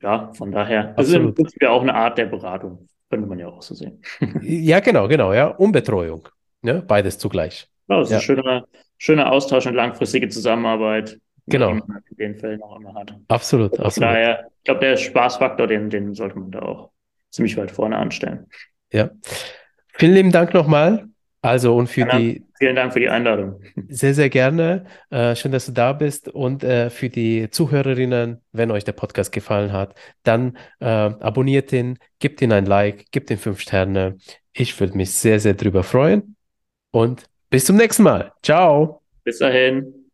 ja, von daher, das Absolut. ist ja auch eine Art der Beratung. Könnte man ja auch so sehen. ja, genau, genau, ja. Umbetreuung. Ne? Beides zugleich. Ja, das ist ja. ein schöner, schöner Austausch und langfristige Zusammenarbeit. Genau. in den Fällen auch immer hat. Absolut, absolut. Daher, ich glaube, der Spaßfaktor, den, den sollte man da auch ziemlich weit vorne anstellen. Ja. Vielen lieben Dank nochmal. Also und für die. Vielen Dank für die Einladung. Sehr, sehr gerne. Äh, schön, dass du da bist. Und äh, für die Zuhörerinnen, wenn euch der Podcast gefallen hat, dann äh, abonniert ihn, gebt ihn ein Like, gebt ihn fünf Sterne. Ich würde mich sehr, sehr drüber freuen. Und bis zum nächsten Mal. Ciao. Bis dahin.